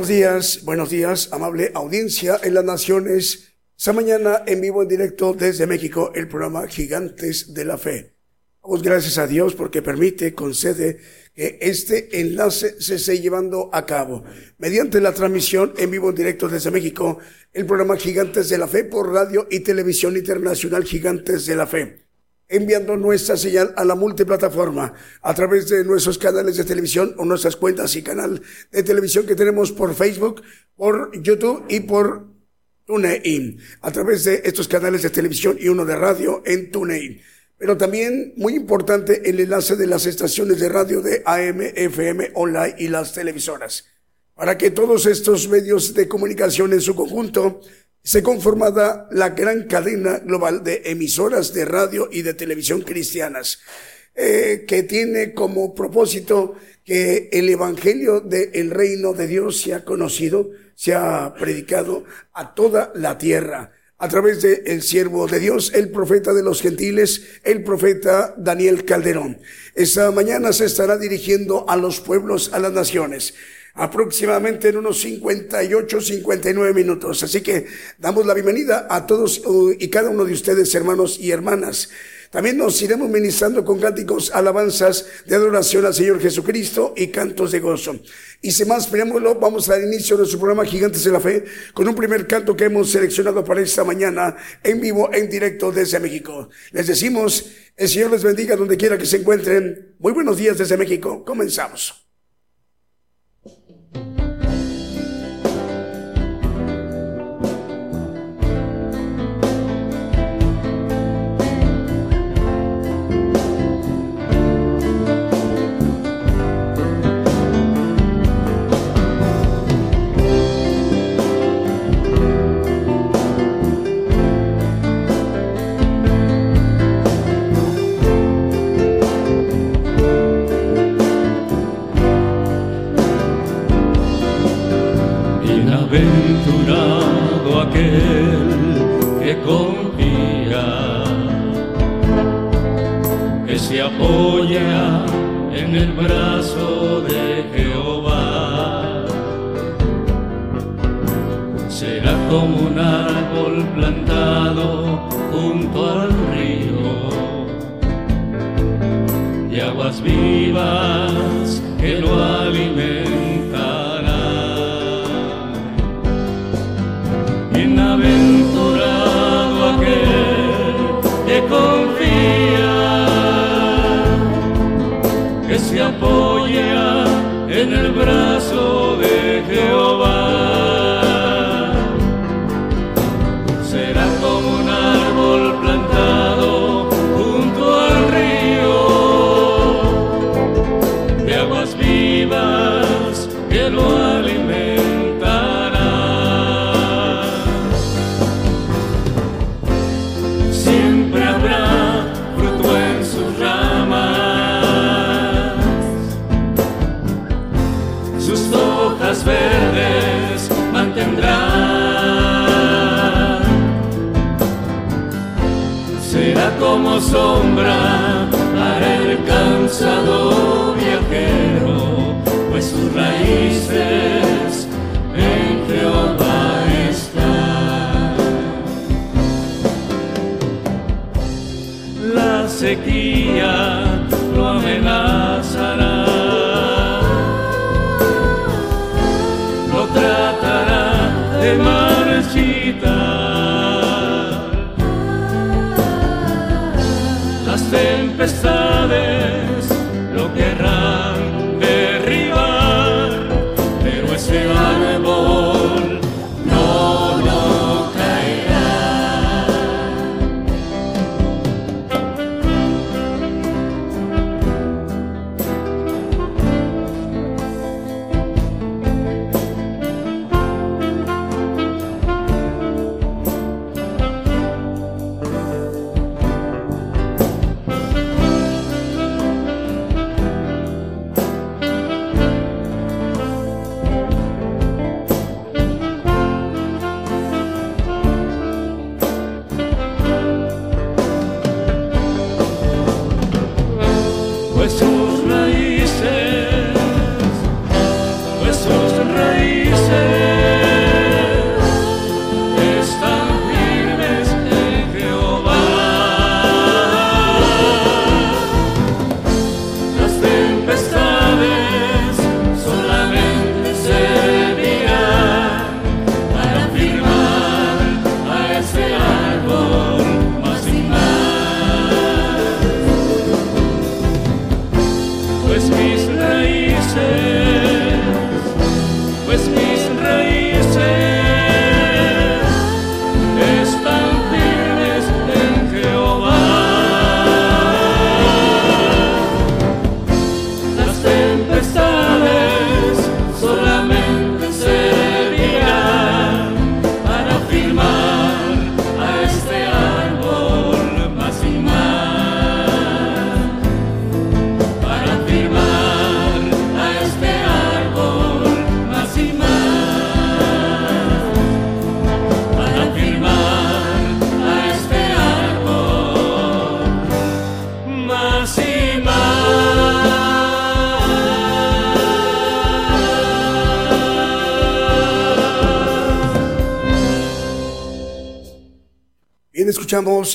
Buenos días, buenos días, amable audiencia en las naciones. Esta mañana en vivo, en directo desde México, el programa Gigantes de la Fe. Damos gracias a Dios porque permite, concede que este enlace se esté llevando a cabo. Mediante la transmisión en vivo, en directo desde México, el programa Gigantes de la Fe por radio y televisión internacional Gigantes de la Fe enviando nuestra señal a la multiplataforma a través de nuestros canales de televisión o nuestras cuentas y canal de televisión que tenemos por Facebook, por YouTube y por TuneIn, a través de estos canales de televisión y uno de radio en TuneIn. Pero también, muy importante, el enlace de las estaciones de radio de AM, FM, online y las televisoras. Para que todos estos medios de comunicación en su conjunto se conformada la gran cadena global de emisoras de radio y de televisión cristianas, eh, que tiene como propósito que el Evangelio del reino de Dios sea conocido, sea predicado a toda la tierra a través de el siervo de Dios, el profeta de los gentiles, el profeta Daniel Calderón. Esta mañana se estará dirigiendo a los pueblos, a las naciones aproximadamente en unos 58, 59 minutos. Así que damos la bienvenida a todos uh, y cada uno de ustedes, hermanos y hermanas. También nos iremos ministrando con cánticos, alabanzas de adoración al Señor Jesucristo y cantos de gozo. Y sin más preámbulo, vamos al inicio de nuestro programa Gigantes de la Fe con un primer canto que hemos seleccionado para esta mañana en vivo, en directo desde México. Les decimos, el Señor les bendiga donde quiera que se encuentren. Muy buenos días desde México. Comenzamos. En el brazo de Jehová. Será como un árbol plantado junto al río y aguas vivas que lo alimentan.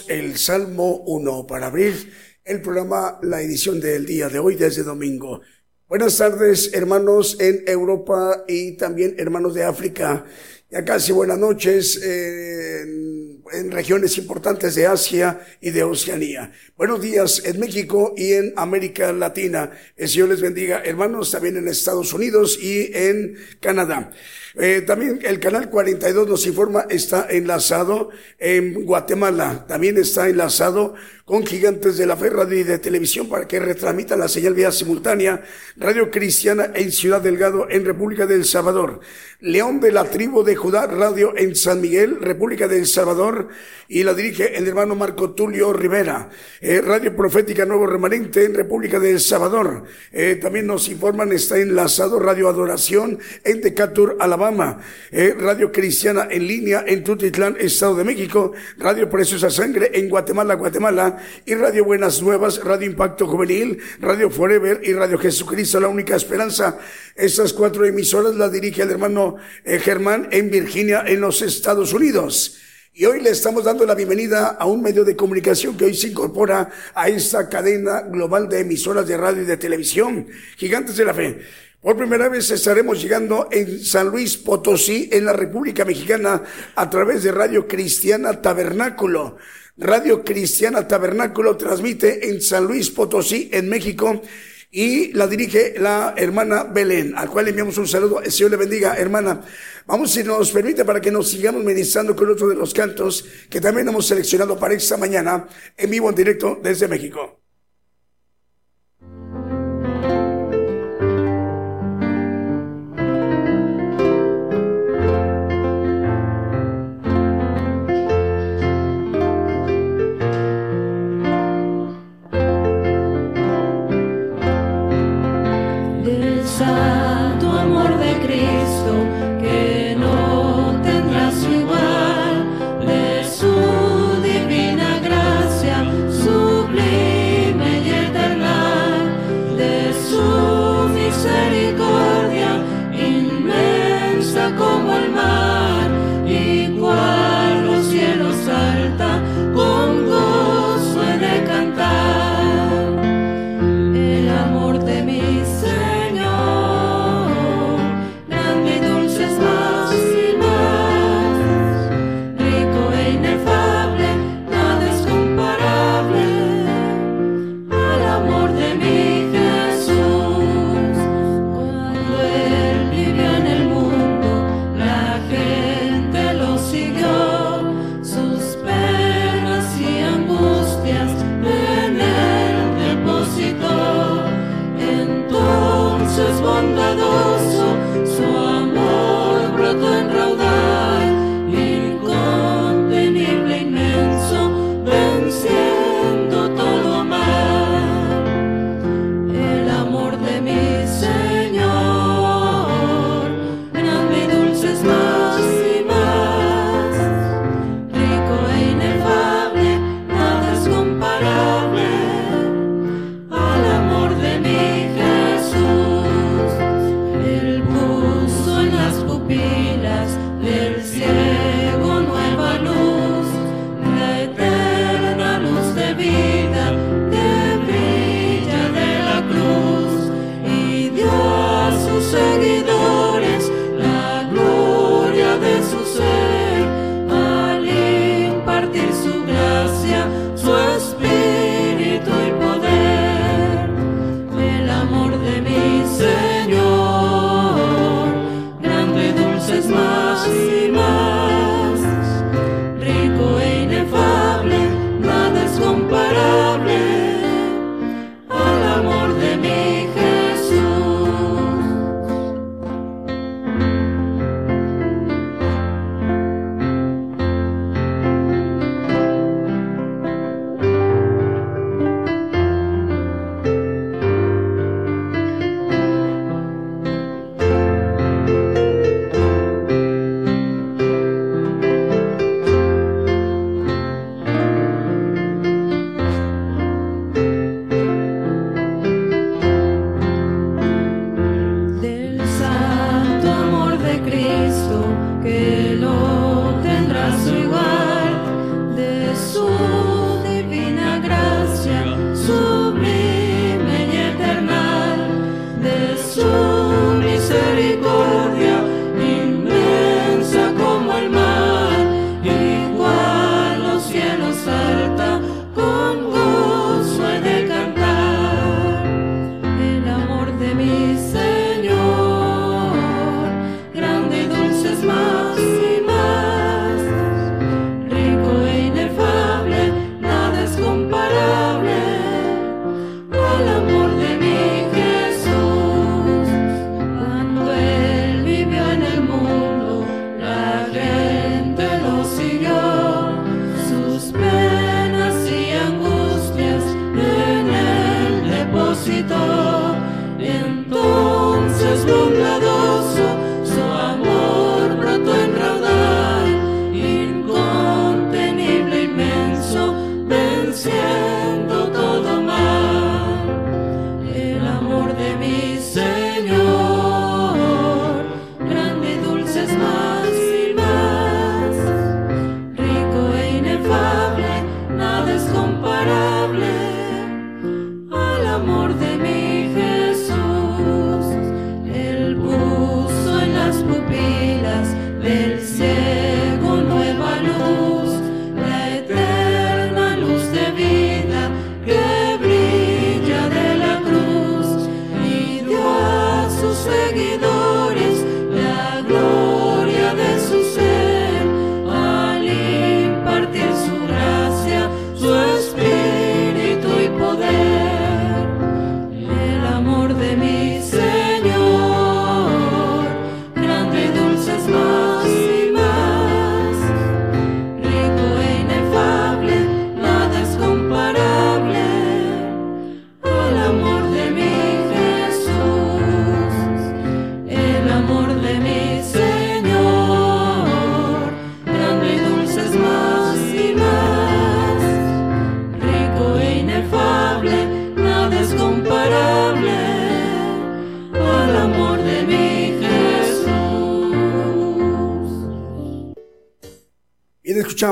El Salmo 1 para abrir el programa, la edición del día de hoy desde domingo. Buenas tardes, hermanos en Europa y también hermanos de África. Ya casi buenas noches en, en, regiones importantes de Asia y de Oceanía. Buenos días en México y en América Latina. El Señor les bendiga, hermanos, también en Estados Unidos y en Canadá. Eh, también el canal 42 nos informa, está enlazado en Guatemala. También está enlazado con Gigantes de la Fe Radio y de Televisión para que retransmitan la señal vía simultánea Radio Cristiana en Ciudad Delgado en República del Salvador. León de la Tribu de Judá Radio en San Miguel, República del Salvador y la dirige el hermano Marco Tulio Rivera. Eh, Radio Profética Nuevo Remanente en República del Salvador. Eh, también nos informan, está enlazado Radio Adoración en Decatur, Alabama. Eh, Radio Cristiana en línea en Tutitlán, Estado de México. Radio Preciosa Sangre en Guatemala, Guatemala y Radio Buenas Nuevas, Radio Impacto Juvenil, Radio Forever y Radio Jesucristo, la única esperanza. Estas cuatro emisoras las dirige el hermano eh, Germán en Virginia, en los Estados Unidos. Y hoy le estamos dando la bienvenida a un medio de comunicación que hoy se incorpora a esta cadena global de emisoras de radio y de televisión, Gigantes de la Fe. Por primera vez estaremos llegando en San Luis Potosí, en la República Mexicana, a través de Radio Cristiana Tabernáculo. Radio Cristiana Tabernáculo transmite en San Luis Potosí, en México, y la dirige la hermana Belén, al cual enviamos un saludo. Señor le bendiga, hermana. Vamos, si nos permite, para que nos sigamos ministrando con otro de los cantos que también hemos seleccionado para esta mañana en vivo, en directo desde México.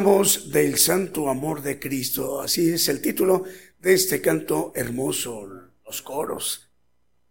Del Santo Amor de Cristo. Así es el título de este canto hermoso, los coros.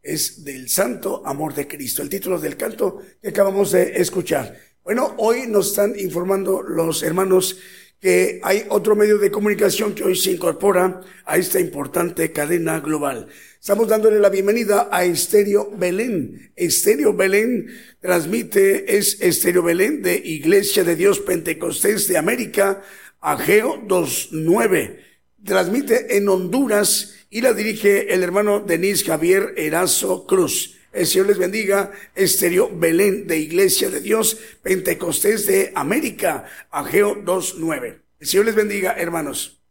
Es del Santo Amor de Cristo, el título del canto que acabamos de escuchar. Bueno, hoy nos están informando los hermanos que hay otro medio de comunicación que hoy se incorpora a esta importante cadena global. Estamos dándole la bienvenida a Estéreo Belén. Estéreo Belén transmite, es Estéreo Belén de Iglesia de Dios Pentecostés de América, Ageo 29. Transmite en Honduras y la dirige el hermano Denis Javier Erazo Cruz. El Señor les bendiga. Estéreo Belén de Iglesia de Dios Pentecostés de América, Ageo 29. El Señor les bendiga, hermanos.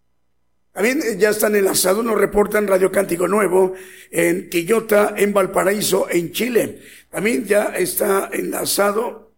También eh, ya están enlazados, nos reportan Radio Cántico Nuevo en Quillota, en Valparaíso, en Chile. También ya está enlazado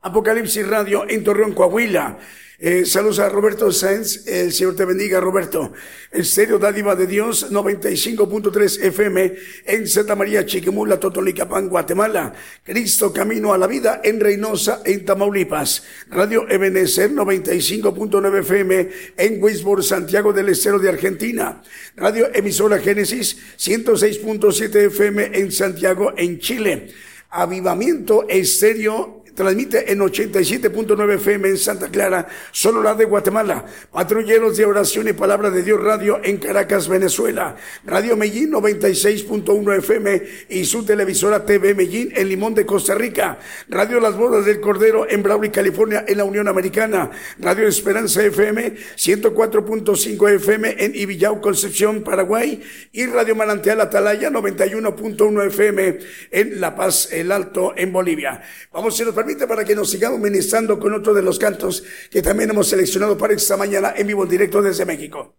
Apocalipsis Radio en Torreón, Coahuila. Eh, saludos a Roberto Sáenz. El Señor te bendiga, Roberto. Estéreo Dádiva de Dios, 95.3 FM en Santa María, Chiquimula, Totonicapán, Guatemala. Cristo Camino a la Vida en Reynosa, en Tamaulipas. Radio Ebenezer, 95.9 FM en Wisborne, Santiago del Estero de Argentina. Radio Emisora Génesis, 106.7 FM en Santiago, en Chile. Avivamiento Estéreo transmite en 87.9 FM en Santa Clara, solo la de Guatemala. Patrulleros de Oración y Palabra de Dios Radio en Caracas, Venezuela. Radio Medellín 96.1 FM y su televisora TV Medellín en Limón de Costa Rica. Radio Las Bodas del Cordero en Brawley, California, en la Unión Americana. Radio Esperanza FM 104.5 FM en Ibillau, Concepción, Paraguay. Y Radio Manantial Atalaya 91.1 FM en La Paz, El Alto, en Bolivia. Vamos a ir permite para que nos sigamos ministrando con otro de los cantos que también hemos seleccionado para esta mañana en vivo directo desde México.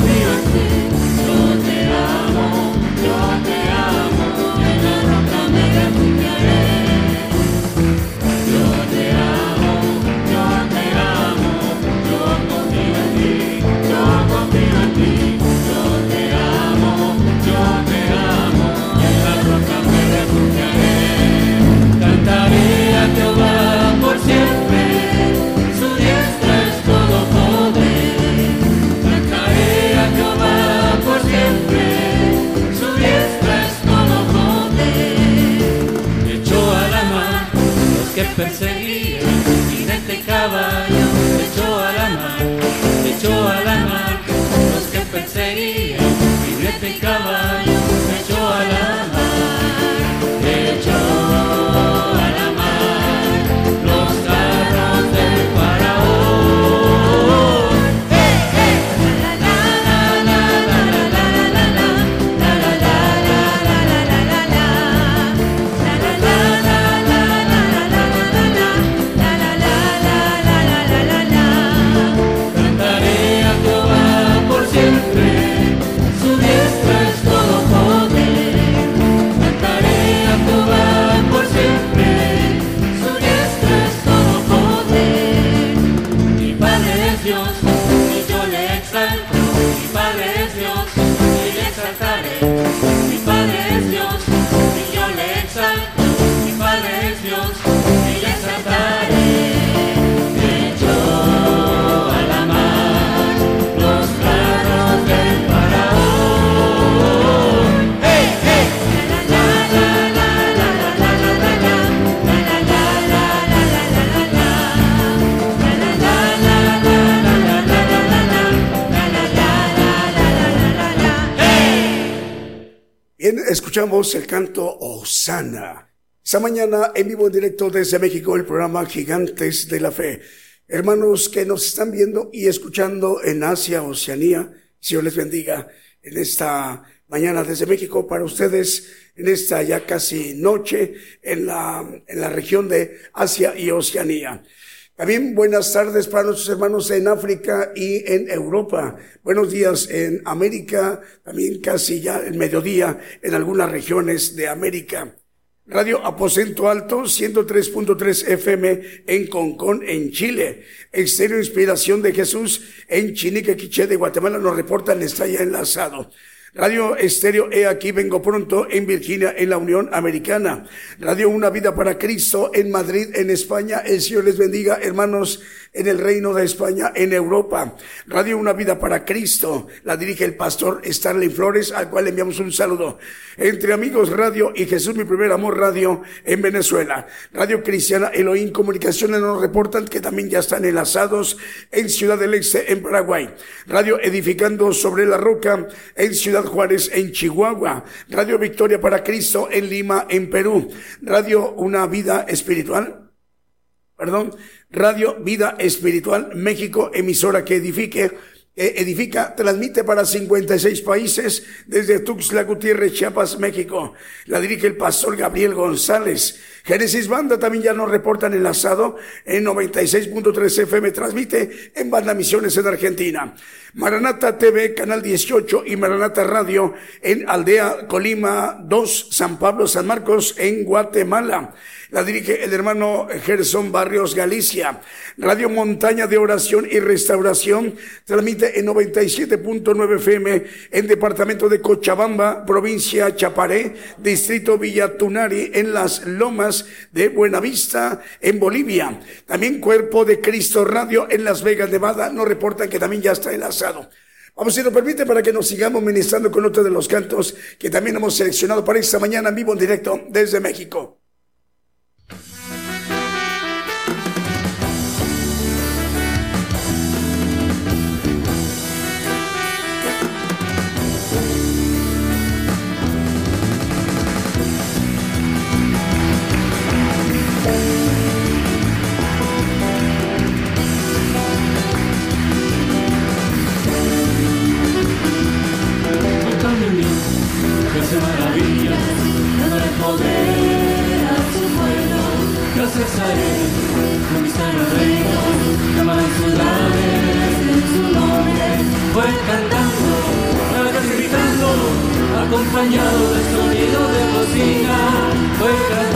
me. Escuchamos el canto Osana. Esta mañana en vivo en directo desde México el programa Gigantes de la Fe. Hermanos que nos están viendo y escuchando en Asia, Oceanía, Dios les bendiga en esta mañana desde México para ustedes en esta ya casi noche en la, en la región de Asia y Oceanía. También buenas tardes para nuestros hermanos en África y en Europa. Buenos días en América, también casi ya el mediodía en algunas regiones de América. Radio Aposento Alto, 103.3 FM en Concón, en Chile. Exterior Inspiración de Jesús en Chinique, de Guatemala nos reportan, está ya enlazado. Radio Estéreo He Aquí Vengo Pronto en Virginia, en la Unión Americana. Radio Una Vida para Cristo en Madrid, en España. El Señor les bendiga, hermanos en el reino de España, en Europa. Radio Una Vida para Cristo, la dirige el pastor Stanley Flores, al cual le enviamos un saludo. Entre Amigos Radio y Jesús Mi Primer Amor Radio en Venezuela. Radio Cristiana Elohim Comunicaciones nos reportan que también ya están enlazados en Ciudad del Este, en Paraguay. Radio Edificando sobre la Roca en Ciudad Juárez, en Chihuahua. Radio Victoria para Cristo en Lima, en Perú. Radio Una Vida Espiritual perdón, Radio Vida Espiritual México, emisora que edifique, edifica, transmite para 56 países desde Tuxtla Gutiérrez, Chiapas, México. La dirige el pastor Gabriel González. Génesis Banda también ya nos reportan enlazado en 96.3 FM, transmite en Banda Misiones en Argentina. Maranata TV, Canal 18 y Maranata Radio en Aldea Colima 2, San Pablo, San Marcos en Guatemala. La dirige el hermano Gerson Barrios Galicia. Radio Montaña de Oración y Restauración transmite en 97.9 FM en departamento de Cochabamba, provincia Chaparé, distrito Villa Tunari, en las lomas de Buenavista, en Bolivia. También Cuerpo de Cristo Radio en Las Vegas, Nevada, nos reportan que también ya está enlazado. Vamos, si nos permite, para que nos sigamos ministrando con otro de los cantos que también hemos seleccionado para esta mañana en vivo en directo desde México. cantando, hagas gritando, acompañado del sonido de bocina, pues voy cantando.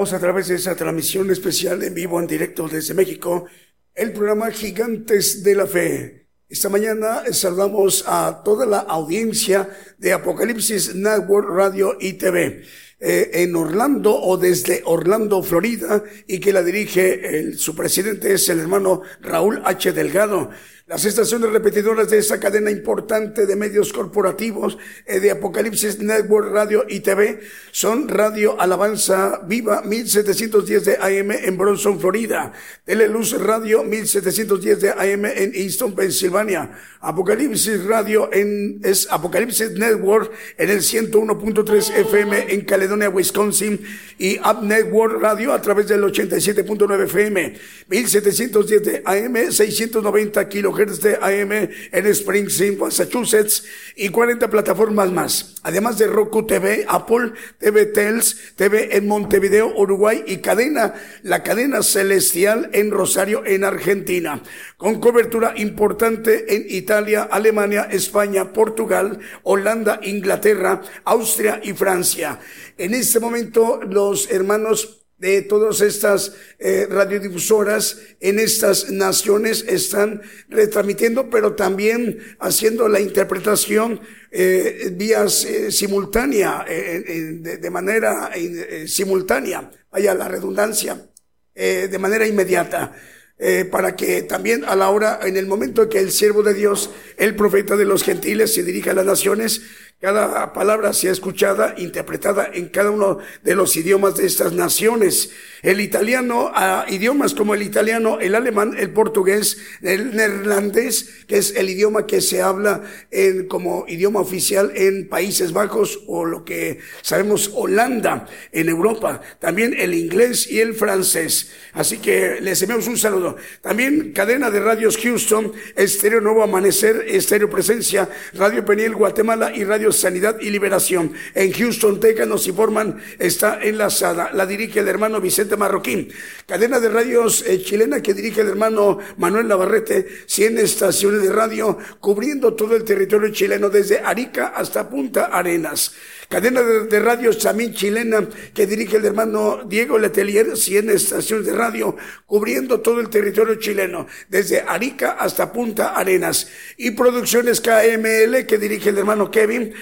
A través de esa transmisión especial en vivo, en directo desde México, el programa Gigantes de la Fe. Esta mañana saludamos a toda la audiencia de Apocalipsis Network Radio y TV. Eh, en Orlando o desde Orlando, Florida, y que la dirige su presidente es el hermano Raúl H. Delgado. Las estaciones repetidoras de esa cadena importante de medios corporativos eh, de Apocalipsis Network Radio y TV son Radio Alabanza Viva 1710 de AM en Bronson, Florida, Teleluz Radio 1710 de AM en Easton, Pensilvania, Apocalipsis Radio en es Apocalipsis Network en el 101.3 FM en Caledonia, Wisconsin y Up Network Radio a través del 87.9 FM, 1710 de AM, 690 kilohertz de AM en Springfield, Massachusetts y 40 plataformas más. Además de Roku TV, Apple TV Tels, TV en Montevideo, Uruguay y cadena, la cadena celestial en Rosario, en Argentina. Con cobertura importante en Italia, Alemania, España, Portugal, Holanda, Inglaterra, Austria y Francia. En este momento los hermanos de todas estas eh, radiodifusoras en estas naciones están retransmitiendo, pero también haciendo la interpretación eh, vías eh, simultánea, eh, de, de, manera simultánea, vaya la redundancia, de manera inmediata. para que también a la hora, en el momento que el siervo de Dios, el profeta de los gentiles, se dirija a las naciones, cada palabra sea escuchada, interpretada en cada uno de los idiomas de estas naciones. El italiano, a idiomas como el italiano, el alemán, el portugués, el neerlandés, que es el idioma que se habla en, como idioma oficial en Países Bajos o lo que sabemos Holanda en Europa. También el inglés y el francés. Así que les enviamos un saludo. También cadena de radios Houston, Estéreo Nuevo Amanecer, Estéreo Presencia, Radio Peniel Guatemala y Radio Sanidad y Liberación. En Houston, Texas, nos informan, está enlazada. La dirige el hermano Vicente Marroquín. Cadena de radios eh, chilena que dirige el hermano Manuel Navarrete. 100 estaciones de radio cubriendo todo el territorio chileno desde Arica hasta Punta Arenas. Cadena de, radios también chilena que dirige el hermano Diego Letelier, 100 estaciones de radio cubriendo todo el territorio chileno, desde Arica hasta Punta Arenas. Y producciones KML que dirige el hermano Kevin,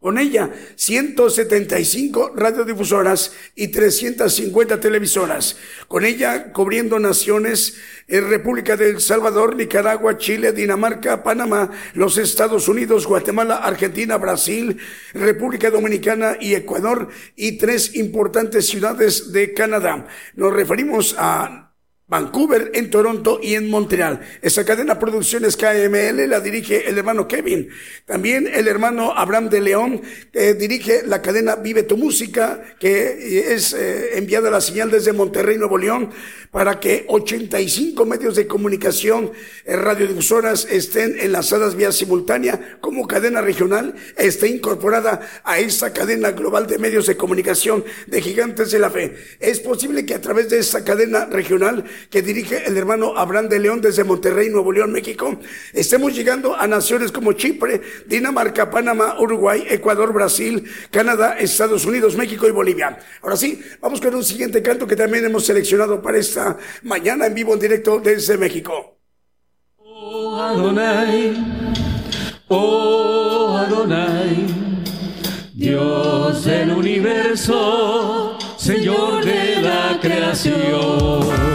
con ella, 175 radiodifusoras y 350 televisoras. Con ella, cubriendo naciones en República del Salvador, Nicaragua, Chile, Dinamarca, Panamá, los Estados Unidos, Guatemala, Argentina, Brasil, República Dominicana y Ecuador y tres importantes ciudades de Canadá. Nos referimos a Vancouver, en Toronto y en Montreal. Esa cadena Producciones KML la dirige el hermano Kevin. También el hermano Abraham de León dirige la cadena Vive tu Música, que es eh, enviada la señal desde Monterrey, Nuevo León, para que 85 medios de comunicación, eh, radiodifusoras estén enlazadas vía simultánea como cadena regional, esté incorporada a esta cadena global de medios de comunicación de Gigantes de la Fe. Es posible que a través de esta cadena regional que dirige el hermano Abraham de León desde Monterrey, Nuevo León, México, estemos llegando a naciones como Chipre, Dinamarca, Panamá, Uruguay, Ecuador, Brasil, Canadá, Estados Unidos, México y Bolivia. Ahora sí, vamos con un siguiente canto que también hemos seleccionado para esta mañana en vivo en directo desde México. Oh Adonai, oh Adonai, Dios del universo, Señor de la creación.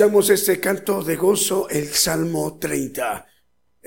Escuchamos este canto de gozo, el Salmo 30.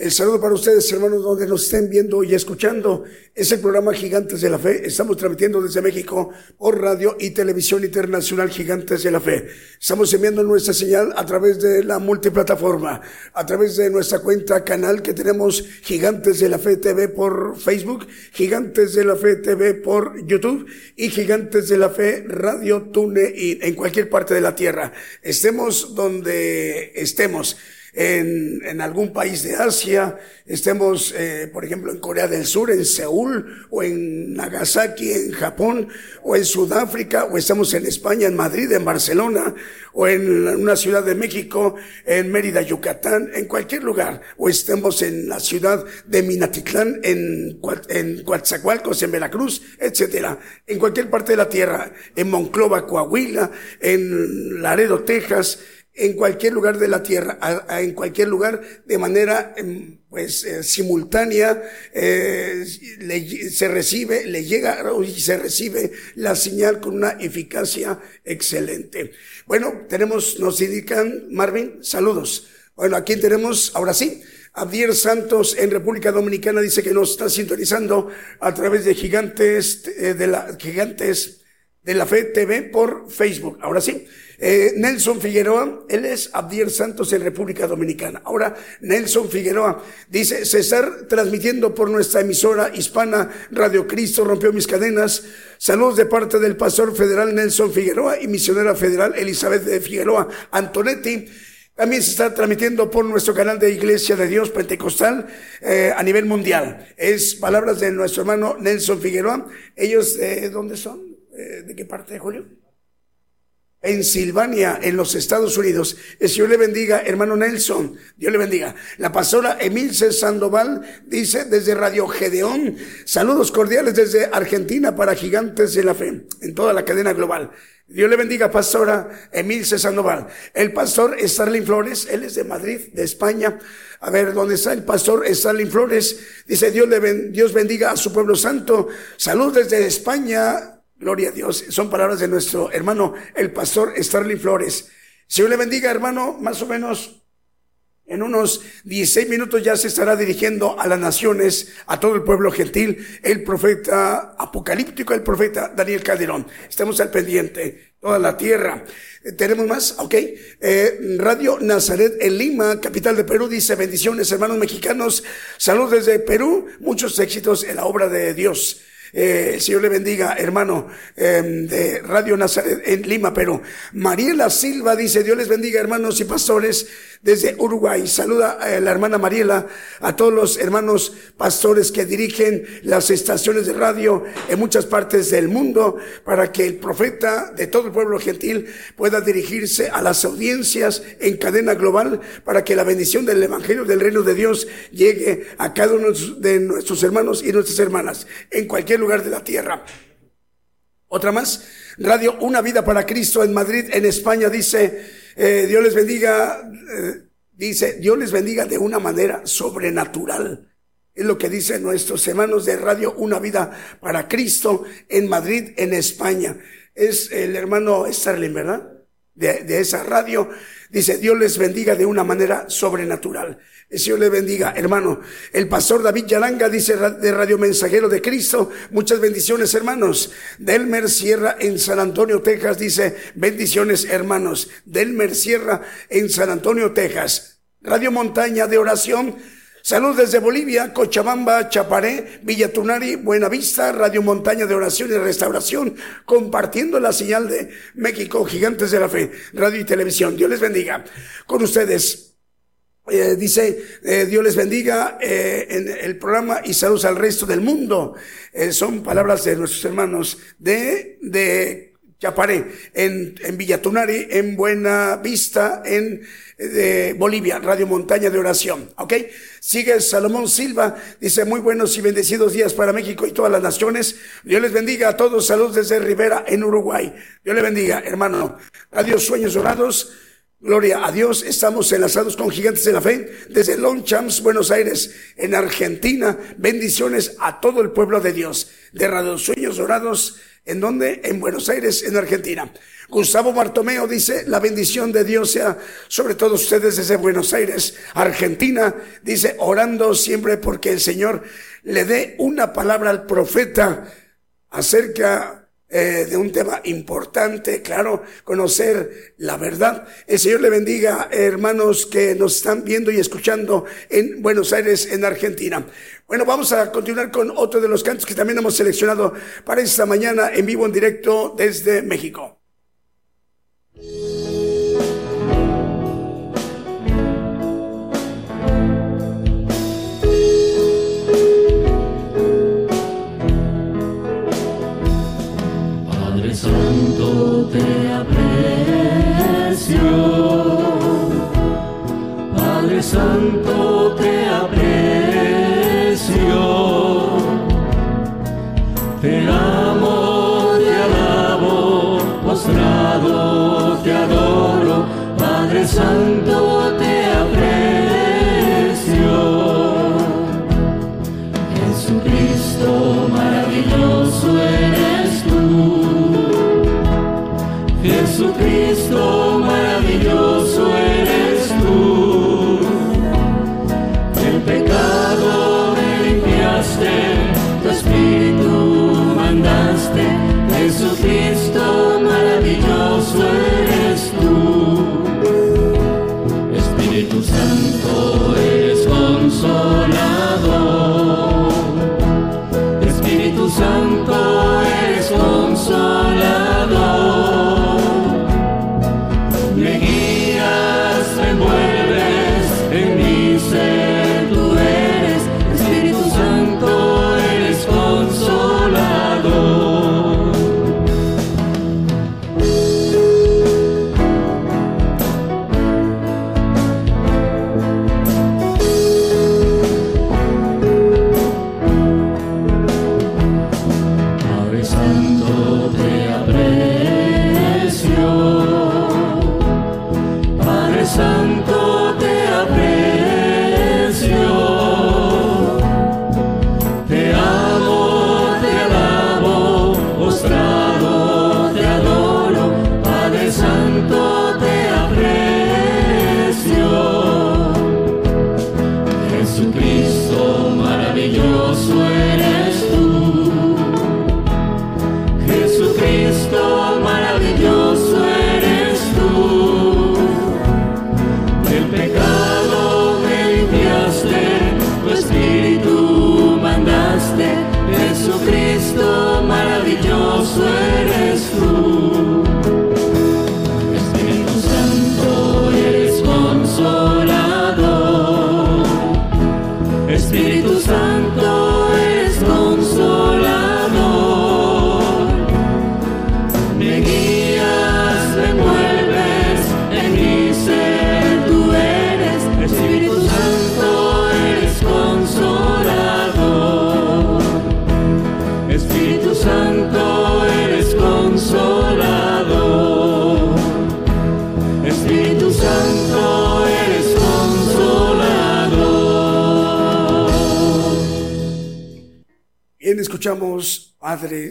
El saludo para ustedes, hermanos, donde nos estén viendo y escuchando. Es el programa Gigantes de la Fe. Estamos transmitiendo desde México por radio y televisión internacional Gigantes de la Fe. Estamos enviando nuestra señal a través de la multiplataforma, a través de nuestra cuenta canal que tenemos Gigantes de la Fe TV por Facebook, Gigantes de la Fe TV por YouTube y Gigantes de la Fe Radio Tune y en cualquier parte de la tierra. Estemos donde estemos en, en algún país de Asia, estemos, eh, por ejemplo, en Corea del Sur, en Seúl, o en Nagasaki, en Japón, o en Sudáfrica, o estamos en España, en Madrid, en Barcelona, o en una ciudad de México, en Mérida, Yucatán, en cualquier lugar, o estemos en la ciudad de Minatitlán, en, en Coatzacoalcos, en Veracruz, etcétera, en cualquier parte de la tierra, en Monclova, Coahuila, en Laredo, Texas, en cualquier lugar de la tierra, en cualquier lugar de manera em, pues eh, simultánea eh, se recibe, le llega y se recibe la señal con una eficacia excelente. Bueno, tenemos, nos indican, Marvin, saludos. Bueno, aquí tenemos, ahora sí, Abdiel Santos en República Dominicana dice que nos está sintonizando a través de Gigantes eh, de la Gigantes de la Fe TV por Facebook. Ahora sí. Eh, Nelson Figueroa, él es Abdiel Santos en República Dominicana. Ahora, Nelson Figueroa dice, está transmitiendo por nuestra emisora hispana Radio Cristo, rompió mis cadenas. Saludos de parte del pastor federal Nelson Figueroa y misionera federal Elizabeth de Figueroa Antonetti. También se está transmitiendo por nuestro canal de Iglesia de Dios Pentecostal eh, a nivel mundial. Es palabras de nuestro hermano Nelson Figueroa. Ellos, eh, ¿dónde son? Eh, ¿De qué parte, Julio? Pensilvania, en los Estados Unidos. El le bendiga, hermano Nelson. Dios le bendiga. La pastora Emilce Sandoval dice desde Radio Gedeón, saludos cordiales desde Argentina para gigantes de la fe, en toda la cadena global. Dios le bendiga, pastora Emilce Sandoval. El pastor Starling Flores, él es de Madrid, de España. A ver, ¿dónde está el pastor Starling Flores? Dice, Dios, le Dios bendiga a su pueblo santo. Salud desde España, Gloria a Dios. Son palabras de nuestro hermano, el pastor Starling Flores. Señor le bendiga, hermano, más o menos en unos 16 minutos ya se estará dirigiendo a las naciones, a todo el pueblo gentil, el profeta apocalíptico, el profeta Daniel Calderón. Estamos al pendiente, toda la tierra. Eh, ¿Tenemos más? Ok. Eh, Radio Nazaret en Lima, capital de Perú, dice bendiciones, hermanos mexicanos. Saludos desde Perú, muchos éxitos en la obra de Dios. Eh, Señor le bendiga, hermano em, de Radio Nazaret en Lima, Perú. Mariela Silva dice, Dios les bendiga, hermanos y pastores desde Uruguay. Saluda a la hermana Mariela, a todos los hermanos pastores que dirigen las estaciones de radio en muchas partes del mundo para que el profeta de todo el pueblo gentil pueda dirigirse a las audiencias en cadena global para que la bendición del Evangelio del Reino de Dios llegue a cada uno de nuestros hermanos y nuestras hermanas en cualquier lugar de la tierra. Otra más, Radio Una Vida para Cristo en Madrid, en España, dice, eh, Dios les bendiga, eh, dice, Dios les bendiga de una manera sobrenatural. Es lo que dicen nuestros hermanos de Radio Una Vida para Cristo en Madrid, en España. Es el hermano Starling, ¿verdad? De, de esa radio. Dice, Dios les bendiga de una manera sobrenatural. El Señor le bendiga, hermano. El pastor David Yalanga dice de Radio Mensajero de Cristo. Muchas bendiciones, hermanos. Delmer Sierra en San Antonio, Texas dice bendiciones, hermanos. Delmer Sierra en San Antonio, Texas. Radio Montaña de Oración. Salud desde Bolivia, Cochabamba, Chaparé, Villatunari, Buenavista, Radio Montaña de Oración y Restauración, compartiendo la señal de México, Gigantes de la Fe, Radio y Televisión. Dios les bendiga. Con ustedes, eh, dice, eh, Dios les bendiga eh, en el programa y saludos al resto del mundo. son palabras de nuestros hermanos de, de Chaparé, en, en Villatunari, en Buena Vista, en de Bolivia, Radio Montaña de Oración. ¿Ok? Sigue Salomón Silva, dice muy buenos y bendecidos días para México y todas las naciones. Dios les bendiga a todos. Saludos desde Rivera, en Uruguay. Dios les bendiga, hermano. Radio Sueños Dorados. Gloria a Dios, estamos enlazados con Gigantes de la Fe desde Longchamps, Buenos Aires, en Argentina. Bendiciones a todo el pueblo de Dios. De Radio Sueños Dorados ¿En dónde? En Buenos Aires, en Argentina. Gustavo Bartomeo dice, la bendición de Dios sea sobre todos ustedes desde Buenos Aires, Argentina. Dice, orando siempre porque el Señor le dé una palabra al profeta acerca eh, de un tema importante, claro, conocer la verdad. El Señor le bendiga, hermanos que nos están viendo y escuchando en Buenos Aires, en Argentina. Bueno, vamos a continuar con otro de los cantos que también hemos seleccionado para esta mañana en vivo, en directo desde México. silencioso.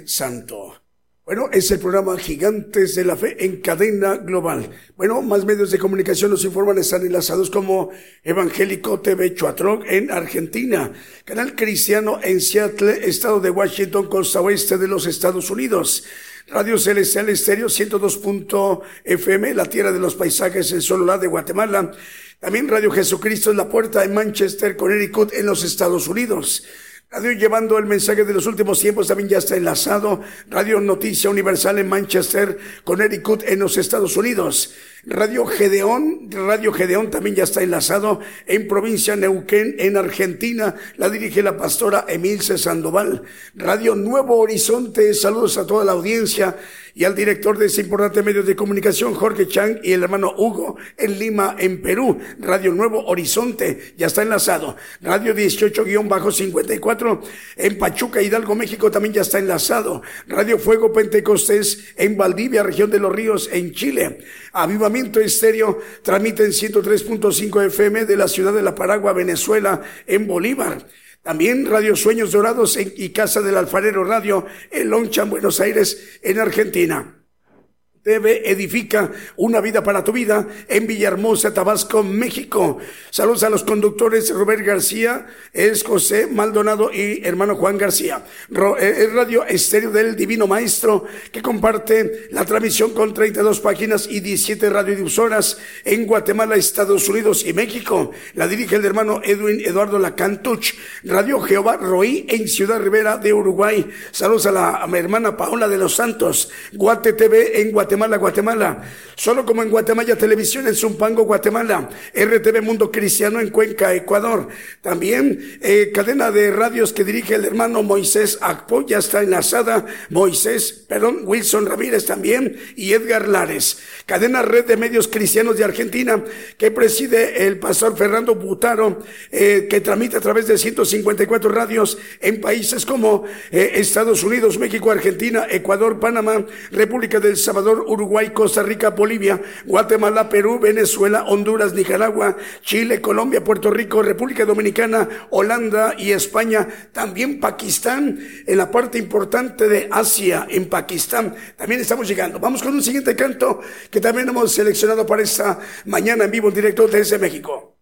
Santo. Bueno, es el programa Gigantes de la Fe en cadena global. Bueno, más medios de comunicación nos informan, están enlazados como Evangélico TV Chuatrón en Argentina, Canal Cristiano en Seattle, Estado de Washington, costa oeste de los Estados Unidos. Radio Celestial Estéreo 102.fm, la tierra de los paisajes en Sololá de Guatemala. También Radio Jesucristo en la puerta en Manchester, Connecticut, en los Estados Unidos. Radio llevando el mensaje de los últimos tiempos también ya está enlazado. Radio Noticia Universal en Manchester, Connecticut en los Estados Unidos. Radio Gedeón, Radio Gedeón también ya está enlazado en provincia Neuquén, en Argentina. La dirige la pastora Emilce Sandoval. Radio Nuevo Horizonte, saludos a toda la audiencia y al director de ese importante medio de comunicación, Jorge Chang, y el hermano Hugo, en Lima, en Perú. Radio Nuevo Horizonte, ya está enlazado. Radio 18-54, en Pachuca, Hidalgo, México, también ya está enlazado. Radio Fuego Pentecostés, en Valdivia, región de los Ríos, en Chile. Avivamiento Estéreo transmite en 103.5 FM de la ciudad de La Paragua, Venezuela, en Bolívar. También Radio Sueños Dorados y Casa del Alfarero Radio en Lonchan, Buenos Aires, en Argentina. TV edifica una vida para tu vida en Villahermosa, Tabasco, México. Saludos a los conductores Robert García, es José Maldonado y hermano Juan García. Eh, Radio Estéreo del Divino Maestro que comparte la transmisión con 32 páginas y 17 radiodifusoras en Guatemala, Estados Unidos y México. La dirige el hermano Edwin Eduardo Lacantuch. Radio Jehová Roí en Ciudad Rivera de Uruguay. Saludos a la hermana Paola de los Santos. Guate TV en Guatemala. Guatemala, Guatemala. Solo como en Guatemala Televisión en Zumpango, Guatemala. RTV Mundo Cristiano en Cuenca, Ecuador. También eh, cadena de radios que dirige el hermano Moisés Akpo, ya está enlazada. Moisés, perdón, Wilson Ramírez también y Edgar Lares. Cadena Red de Medios Cristianos de Argentina que preside el pastor Fernando Butaro, eh, que tramita a través de 154 radios en países como eh, Estados Unidos, México, Argentina, Ecuador, Panamá, República del Salvador, Uruguay, Costa Rica, Bolivia, Guatemala, Perú, Venezuela, Honduras, Nicaragua, Chile, Colombia, Puerto Rico, República Dominicana, Holanda y España. También Pakistán, en la parte importante de Asia, en Pakistán. También estamos llegando. Vamos con un siguiente canto que también hemos seleccionado para esta mañana en vivo en directo desde México.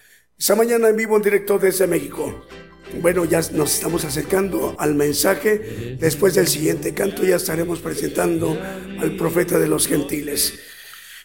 Esta mañana en vivo en directo desde México. Bueno, ya nos estamos acercando al mensaje. Después del siguiente canto ya estaremos presentando al profeta de los gentiles.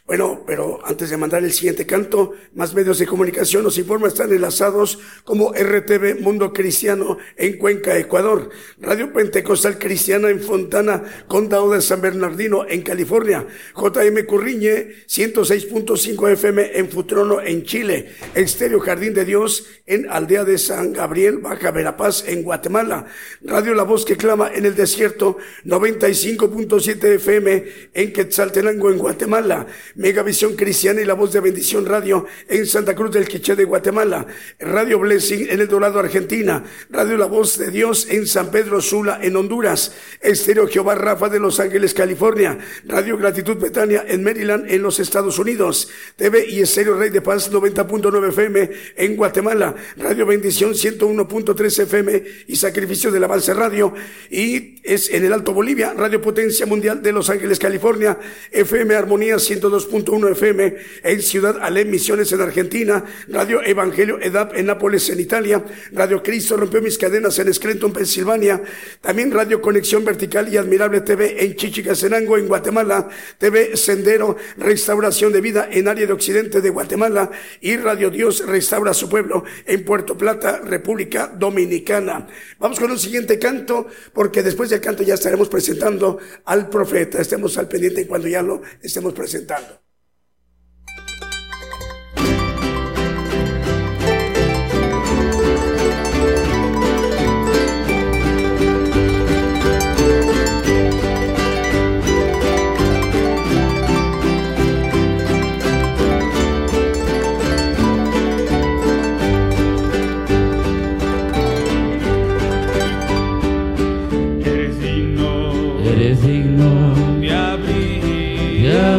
Bueno, pero antes de mandar el siguiente canto, más medios de comunicación nos informan están enlazados como RTV Mundo Cristiano en Cuenca, Ecuador, Radio Pentecostal Cristiana en Fontana, Condado de San Bernardino en California, JM Curriñe 106.5 FM en Futrono en Chile, Estéreo Jardín de Dios en Aldea de San Gabriel, Baja Verapaz en Guatemala, Radio La Voz que clama en el desierto 95.7 FM en Quetzaltenango en Guatemala, Megavisión Cristiana y la Voz de Bendición Radio en Santa Cruz del Quiché de Guatemala, Radio Blessing en El Dorado, Argentina, Radio La Voz de Dios en San Pedro Sula en Honduras, Estéreo Jehová Rafa de Los Ángeles, California, Radio Gratitud Betania en Maryland en los Estados Unidos, TV y Estéreo Rey de Paz 90.9 FM en Guatemala, Radio Bendición 101.3 FM y Sacrificio del Avance Radio. Y es en el Alto Bolivia, Radio Potencia Mundial de Los Ángeles, California, FM Armonía 102 102.1 FM en Ciudad Alem, Misiones en Argentina, Radio Evangelio EDAP en Nápoles en Italia, Radio Cristo rompió mis cadenas en Scranton, Pensilvania, también Radio Conexión Vertical y Admirable TV en Chichicastenango en Guatemala, TV Sendero, Restauración de Vida en área de Occidente de Guatemala y Radio Dios restaura su pueblo en Puerto Plata, República Dominicana. Vamos con un siguiente canto, porque después del canto ya estaremos presentando al profeta. Estemos al pendiente cuando ya lo estemos presentando.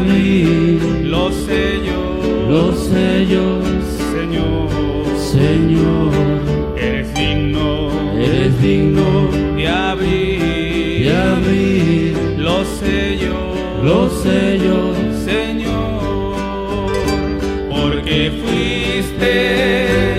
morir. Lo sé yo, lo sé yo, Señor, Señor. Eres digno, eres digno de abrir, de abrir. Lo sé yo, lo sé yo, Señor, porque fuiste.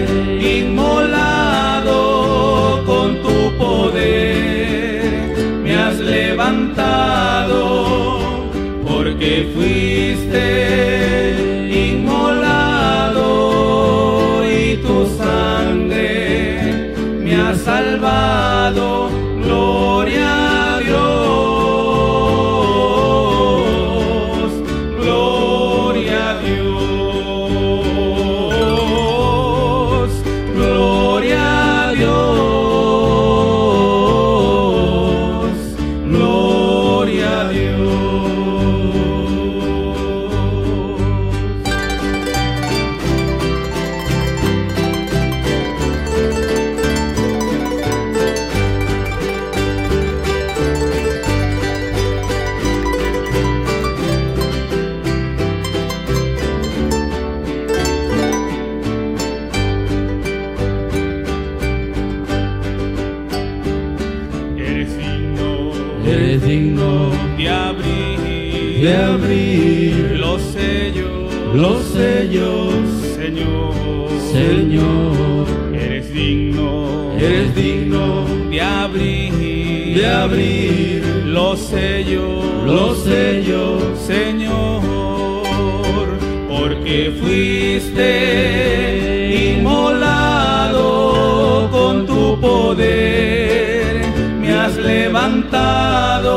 Lo sé Señor, Señor, eres digno, eres digno de abrir, de abrir. los sellos, los sellos, Señor, porque fuiste inmolado con tu poder, me has levantado,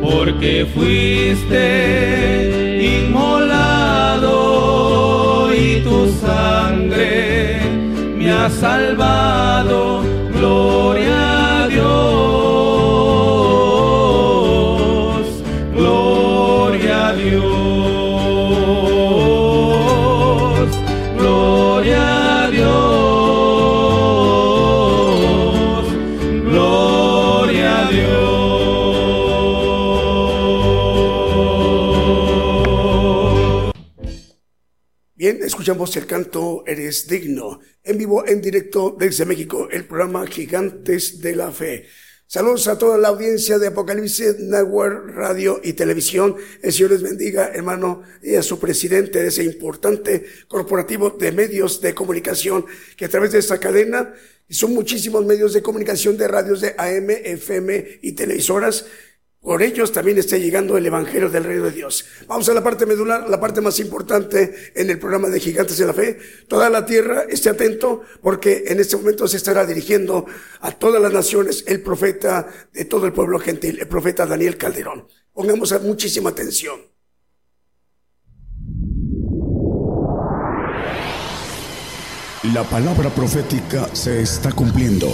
porque fuiste el canto Eres digno, en directo desde México, el programa Gigantes de la Fe. Saludos a toda la audiencia de Apocalipsis Network, Radio y Televisión. El Señor les bendiga, hermano, y a su presidente de ese importante corporativo de medios de comunicación que a través de esta cadena, son muchísimos medios de comunicación de radios de AM, FM y televisoras, por ellos también está llegando el Evangelio del Reino de Dios. Vamos a la parte medular, la parte más importante en el programa de Gigantes de la Fe. Toda la tierra esté atento porque en este momento se estará dirigiendo a todas las naciones el profeta de todo el pueblo gentil, el profeta Daniel Calderón. Pongamos muchísima atención. La palabra profética se está cumpliendo.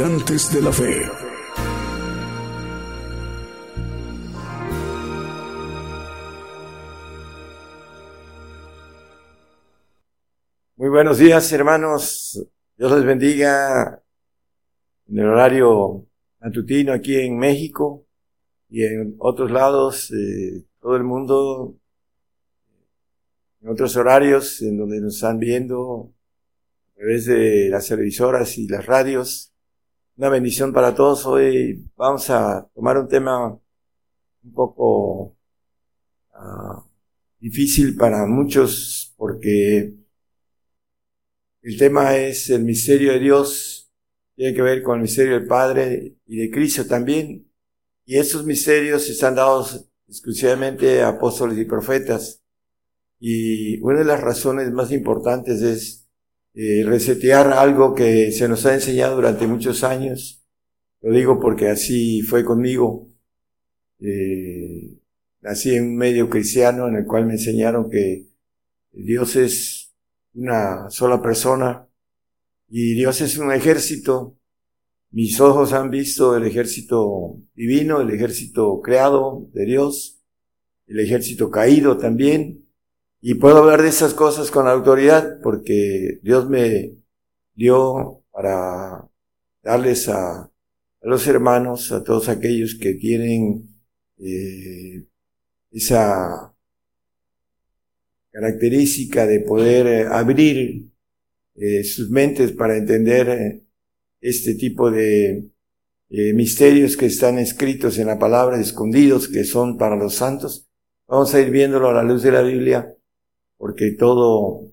De la Fe. Muy buenos días, hermanos. Dios les bendiga en el horario matutino aquí en México y en otros lados de todo el mundo, en otros horarios en donde nos están viendo a través de las televisoras y las radios una bendición para todos. Hoy vamos a tomar un tema un poco ah, difícil para muchos porque el tema es el misterio de Dios, tiene que ver con el misterio del Padre y de Cristo también. Y esos misterios están dados exclusivamente a apóstoles y profetas. Y una de las razones más importantes es eh, resetear algo que se nos ha enseñado durante muchos años. Lo digo porque así fue conmigo. Eh, nací en un medio cristiano en el cual me enseñaron que Dios es una sola persona y Dios es un ejército. Mis ojos han visto el ejército divino, el ejército creado de Dios, el ejército caído también, y puedo hablar de esas cosas con autoridad porque Dios me dio para darles a, los hermanos, a todos aquellos que tienen eh, esa característica de poder eh, abrir eh, sus mentes para entender este tipo de misterios que están escritos en la palabra, escondidos, que son para los santos. Vamos a ir viéndolo a la luz de la Biblia porque todo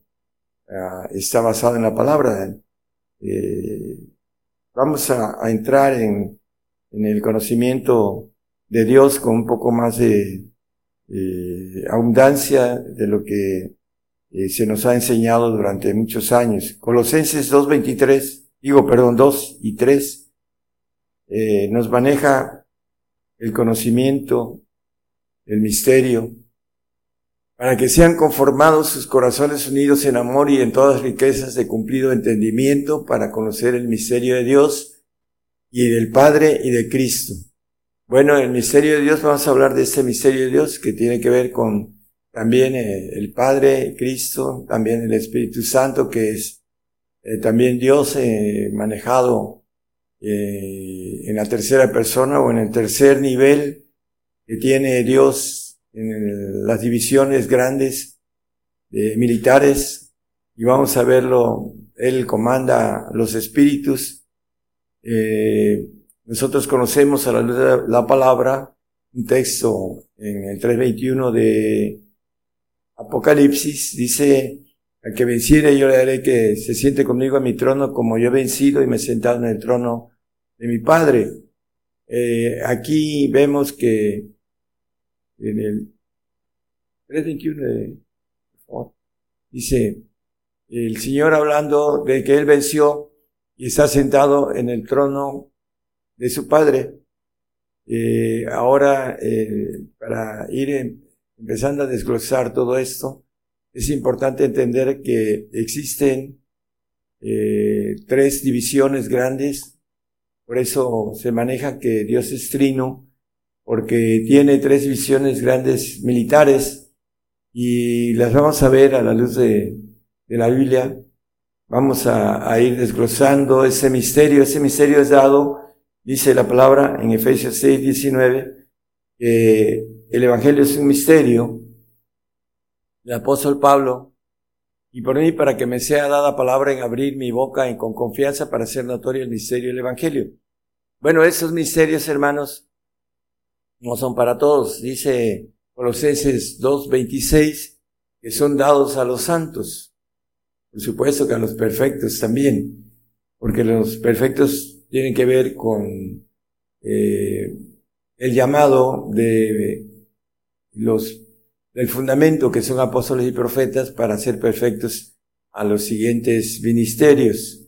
ah, está basado en la palabra. Eh, vamos a, entrar en, el conocimiento de Dios con un poco más de abundancia de lo que eh, se nos ha enseñado durante muchos años. Colosenses 2.23, digo, perdón, 2 y 3, eh, nos maneja el conocimiento, el misterio, para que sean conformados sus corazones unidos en amor y en todas riquezas de cumplido entendimiento para conocer el misterio de Dios y del Padre y de Cristo. Bueno, el misterio de Dios, vamos a hablar de este misterio de Dios que tiene que ver con también eh, el Padre, Cristo, también el Espíritu Santo, que es eh, también Dios eh, manejado en la tercera persona o en el tercer nivel que tiene Dios en las divisiones grandes de militares y vamos a verlo, él comanda los espíritus. Eh, nosotros conocemos a la, la palabra un texto en el 3.21 de Apocalipsis, dice, al que venciere yo le haré que se siente conmigo en mi trono como yo he vencido y me he sentado en el trono de mi Padre. Eh, aquí vemos que en el 3.21 de, dice, el Señor hablando de que Él venció y está sentado en el trono de su Padre. Eh, ahora, eh, para ir empezando a desglosar todo esto, es importante entender que existen eh, tres divisiones grandes, por eso se maneja que Dios es trino, porque tiene tres divisiones grandes militares y las vamos a ver a la luz de, de la Biblia. Vamos a, a, ir desglosando ese misterio. Ese misterio es dado, dice la palabra en Efesios 6, 19, que el Evangelio es un misterio el apóstol Pablo, y por mí para que me sea dada palabra en abrir mi boca en, con confianza para hacer notorio el misterio del Evangelio. Bueno, esos misterios, hermanos, no son para todos. Dice Colosenses 2.26 que son dados a los santos. Por supuesto que a los perfectos también, porque los perfectos tienen que ver con eh, el llamado de los el fundamento que son apóstoles y profetas para ser perfectos a los siguientes ministerios.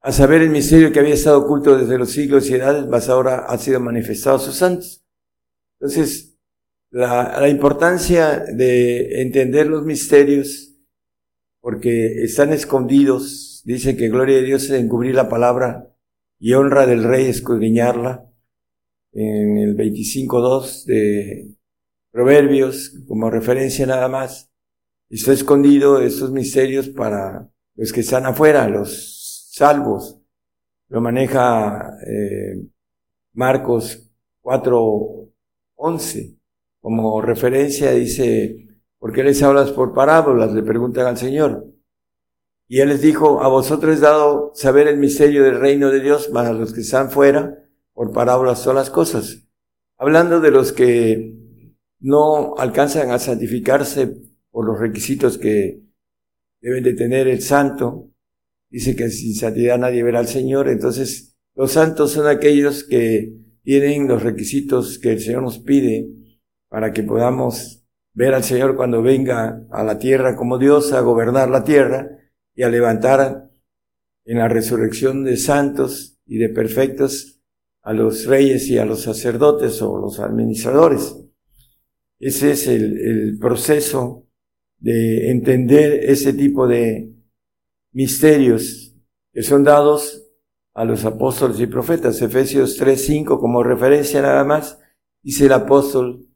A saber el misterio que había estado oculto desde los siglos y edades, más ahora ha sido manifestado a sus santos. Entonces, la, la importancia de entender los misterios, porque están escondidos, dice que gloria de Dios es encubrir la palabra y honra del rey escudriñarla, en el 25.2 de Proverbios como referencia nada más. Está escondido estos misterios para los que están afuera, los salvos. Lo maneja eh, Marcos 4.11 como referencia, dice, ¿por qué les hablas por parábolas? Le preguntan al Señor. Y Él les dijo, a vosotros he dado saber el misterio del reino de Dios, mas a los que están fuera, por parábolas son las cosas. Hablando de los que no alcanzan a santificarse por los requisitos que deben de tener el santo. Dice que sin santidad nadie verá al Señor. Entonces, los santos son aquellos que tienen los requisitos que el Señor nos pide para que podamos ver al Señor cuando venga a la tierra como Dios a gobernar la tierra y a levantar en la resurrección de santos y de perfectos a los reyes y a los sacerdotes o los administradores. Ese es el, proceso de entender ese tipo de misterios que son dados a los apóstoles y profetas. Efesios 3.5 como referencia nada más, dice el apóstol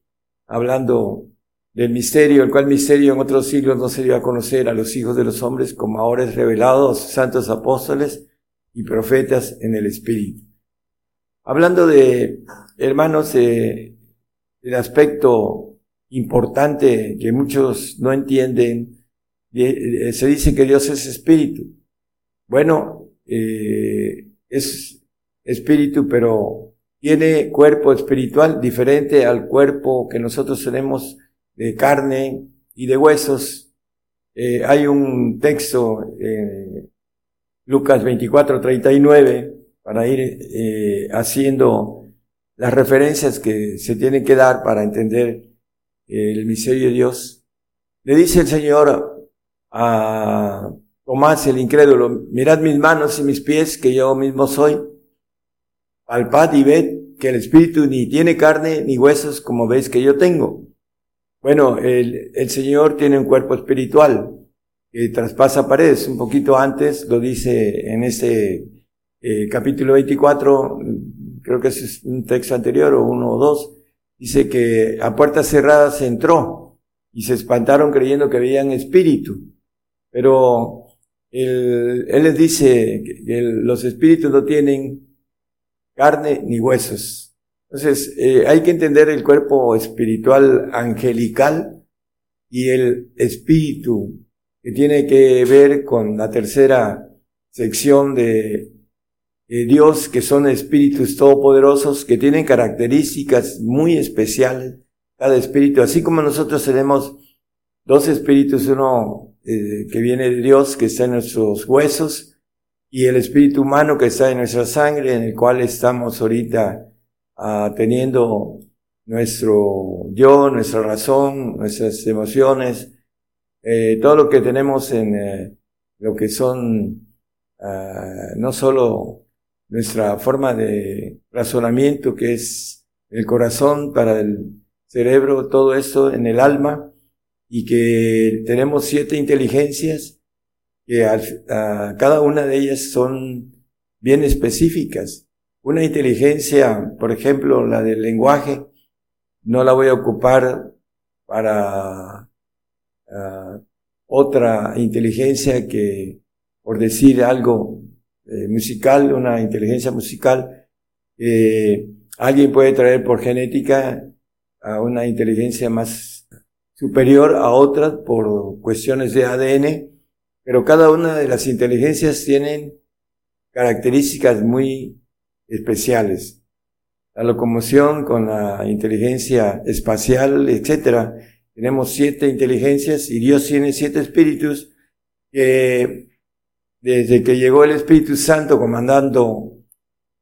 hablando del misterio, el cual misterio en otros siglos no se dio a conocer a los hijos de los hombres como ahora es revelado a sus santos apóstoles y profetas en el Espíritu. Hablando de, hermanos, el aspecto importante que muchos no entienden. Se dice que Dios es espíritu. Bueno, eh, es espíritu, pero tiene cuerpo espiritual diferente al cuerpo que nosotros tenemos de carne y de huesos. Eh, hay un texto, eh, Lucas 24, 39, para ir eh, haciendo las referencias que se tienen que dar para entender el misterio de Dios, le dice el Señor a Tomás el incrédulo, mirad mis manos y mis pies, que yo mismo soy. Palpad y ved que el Espíritu ni tiene carne ni huesos como veis que yo tengo. Bueno, el, el Señor tiene un cuerpo espiritual que traspasa paredes. Un poquito antes lo dice en este eh, capítulo 24, creo que es un texto anterior o uno o dos, dice que a puertas cerradas entró y se espantaron creyendo que veían espíritu. Pero él, él les dice que los espíritus no tienen carne ni huesos. Entonces, eh, hay que entender el cuerpo espiritual angelical y el espíritu que tiene que ver con la tercera sección de Dios, que son espíritus todopoderosos, que tienen características muy especiales, cada espíritu, así como nosotros tenemos dos espíritus, uno eh, que viene de Dios, que está en nuestros huesos, y el espíritu humano que está en nuestra sangre, en el cual estamos ahorita ah, teniendo nuestro yo, nuestra razón, nuestras emociones, eh, todo lo que tenemos en eh, lo que son ah, no solo nuestra forma de razonamiento, que es el corazón para el cerebro, todo esto en el alma, y que tenemos siete inteligencias, que cada una de ellas son bien específicas. Una inteligencia, por ejemplo, la del lenguaje, no la voy a ocupar para ah, otra inteligencia que, por decir algo eh, musical, una inteligencia musical, eh, alguien puede traer por genética a una inteligencia más superior a otra por cuestiones de ADN, pero cada una de las inteligencias tienen características muy especiales la locomoción, con la inteligencia espacial, etcétera. Tenemos siete inteligencias y Dios tiene siete espíritus que desde que llegó el Espíritu Santo comandando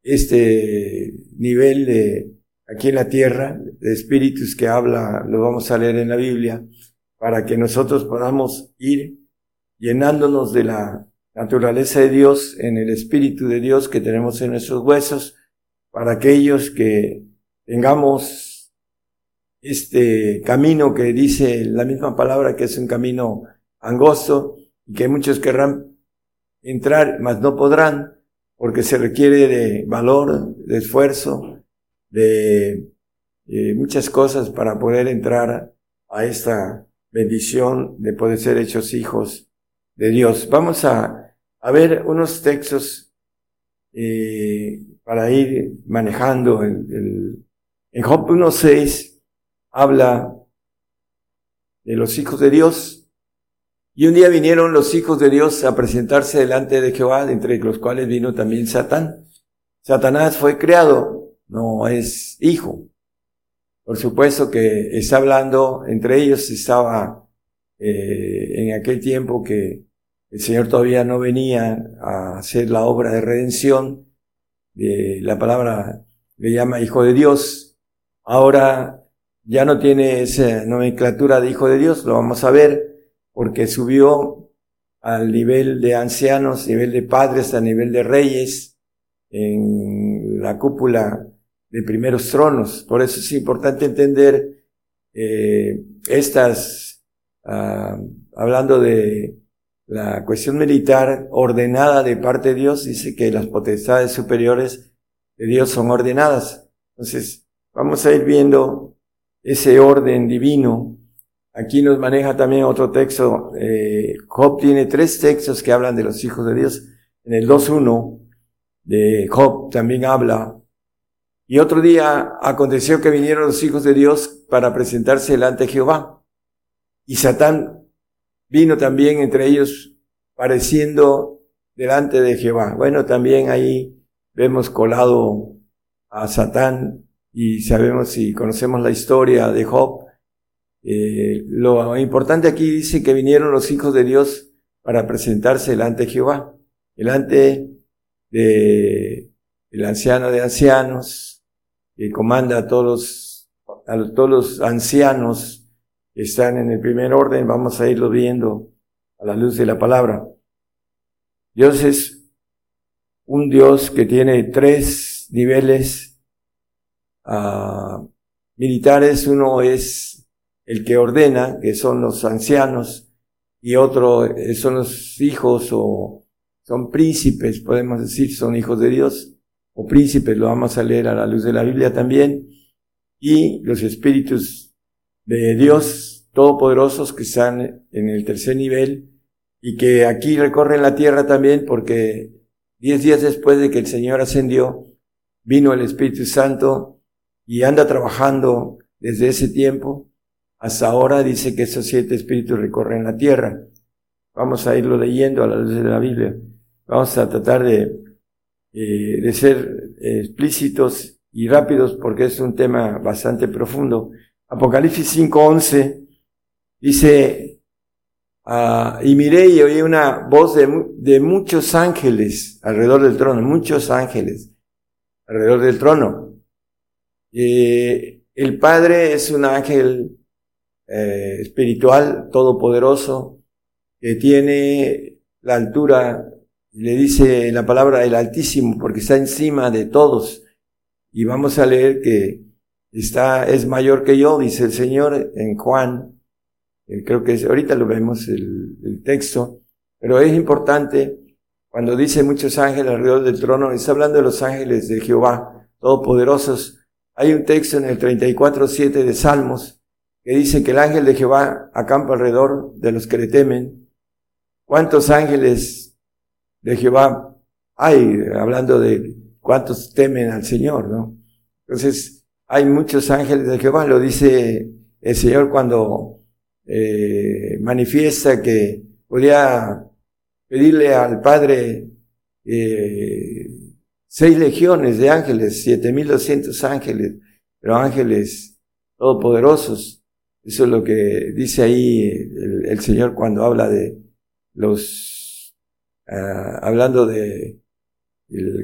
este nivel de aquí en la tierra, de espíritus que habla, lo vamos a leer en la Biblia, para que nosotros podamos ir llenándonos de la naturaleza de Dios en el Espíritu de Dios que tenemos en nuestros huesos, para aquellos que tengamos este camino que dice la misma palabra que es un camino angosto y que muchos querrán entrar, mas no podrán porque se requiere de valor, de esfuerzo, de, muchas cosas para poder entrar a esta bendición de poder ser hechos hijos de Dios. Vamos a, a ver unos textos eh, para ir manejando. El, en Job 1.6 habla de los hijos de Dios. Y un día vinieron los hijos de Dios a presentarse delante de Jehová, entre los cuales vino también Satán. Satanás fue creado, no es hijo. Por supuesto que está hablando, entre ellos estaba eh, en aquel tiempo que el Señor todavía no venía a hacer la obra de redención, la palabra le llama hijo de Dios. Ahora ya no tiene esa nomenclatura de hijo de Dios, lo vamos a ver, porque subió al nivel de ancianos, nivel de padres, a nivel de reyes, en la cúpula de primeros tronos. Por eso es importante entender eh, estas, ah, hablando de la cuestión militar ordenada de parte de Dios dice que las potestades superiores de Dios son ordenadas. Entonces, vamos a ir viendo ese orden divino. Aquí nos maneja también otro texto. Eh, Job tiene tres textos que hablan de los hijos de Dios. En el 2.1 de Job también habla. Y otro día aconteció que vinieron los hijos de Dios para presentarse delante de Jehová. Y Satán vino también entre ellos pareciendo delante de Jehová. Bueno, también ahí vemos colado a Satán y sabemos si conocemos la historia de Job. Eh, lo importante aquí dice que vinieron los hijos de Dios para presentarse delante de Jehová, delante de el anciano de ancianos, que comanda a todos a todos los ancianos están en el primer orden, vamos a irlo viendo a la luz de la palabra. Dios es un Dios que tiene tres niveles uh, militares. Uno es el que ordena, que son los ancianos, y otro son los hijos o son príncipes, podemos decir, son hijos de Dios, o príncipes, lo vamos a leer a la luz de la Biblia también, y los espíritus de Dios todopoderosos que están en el tercer nivel y que aquí recorren la tierra también porque diez días después de que el Señor ascendió, vino el Espíritu Santo y anda trabajando desde ese tiempo hasta ahora. Dice que esos siete espíritus recorren la tierra. Vamos a irlo leyendo a la luz de la Biblia. Vamos a tratar de eh, de ser explícitos y rápidos porque es un tema bastante profundo. Apocalipsis 5.11 dice, ah, y miré y oí una voz de, muchos ángeles alrededor del trono, muchos ángeles alrededor del trono. Eh, el Padre es un ángel eh, espiritual, todopoderoso, que tiene la altura, le dice la palabra el Altísimo, porque está encima de todos. Y vamos a leer que está, es mayor que yo, dice el Señor en Juan. Eh, creo que es, ahorita lo vemos el, texto, pero es importante cuando dice muchos ángeles alrededor del trono, está hablando de los ángeles de Jehová, todopoderosos. Hay un texto en el 34.7 de Salmos que dice que el ángel de Jehová acampa alrededor de los que le temen. ¿Cuántos ángeles de Jehová hay? Hablando de cuántos temen al Señor, ¿no? Entonces, hay muchos ángeles de Jehová, lo dice el Señor cuando eh, manifiesta que podía pedirle al Padre eh, seis legiones de ángeles, siete mil doscientos ángeles, pero ángeles todopoderosos. Eso es lo que dice ahí el, Señor cuando habla de los, ah, hablando de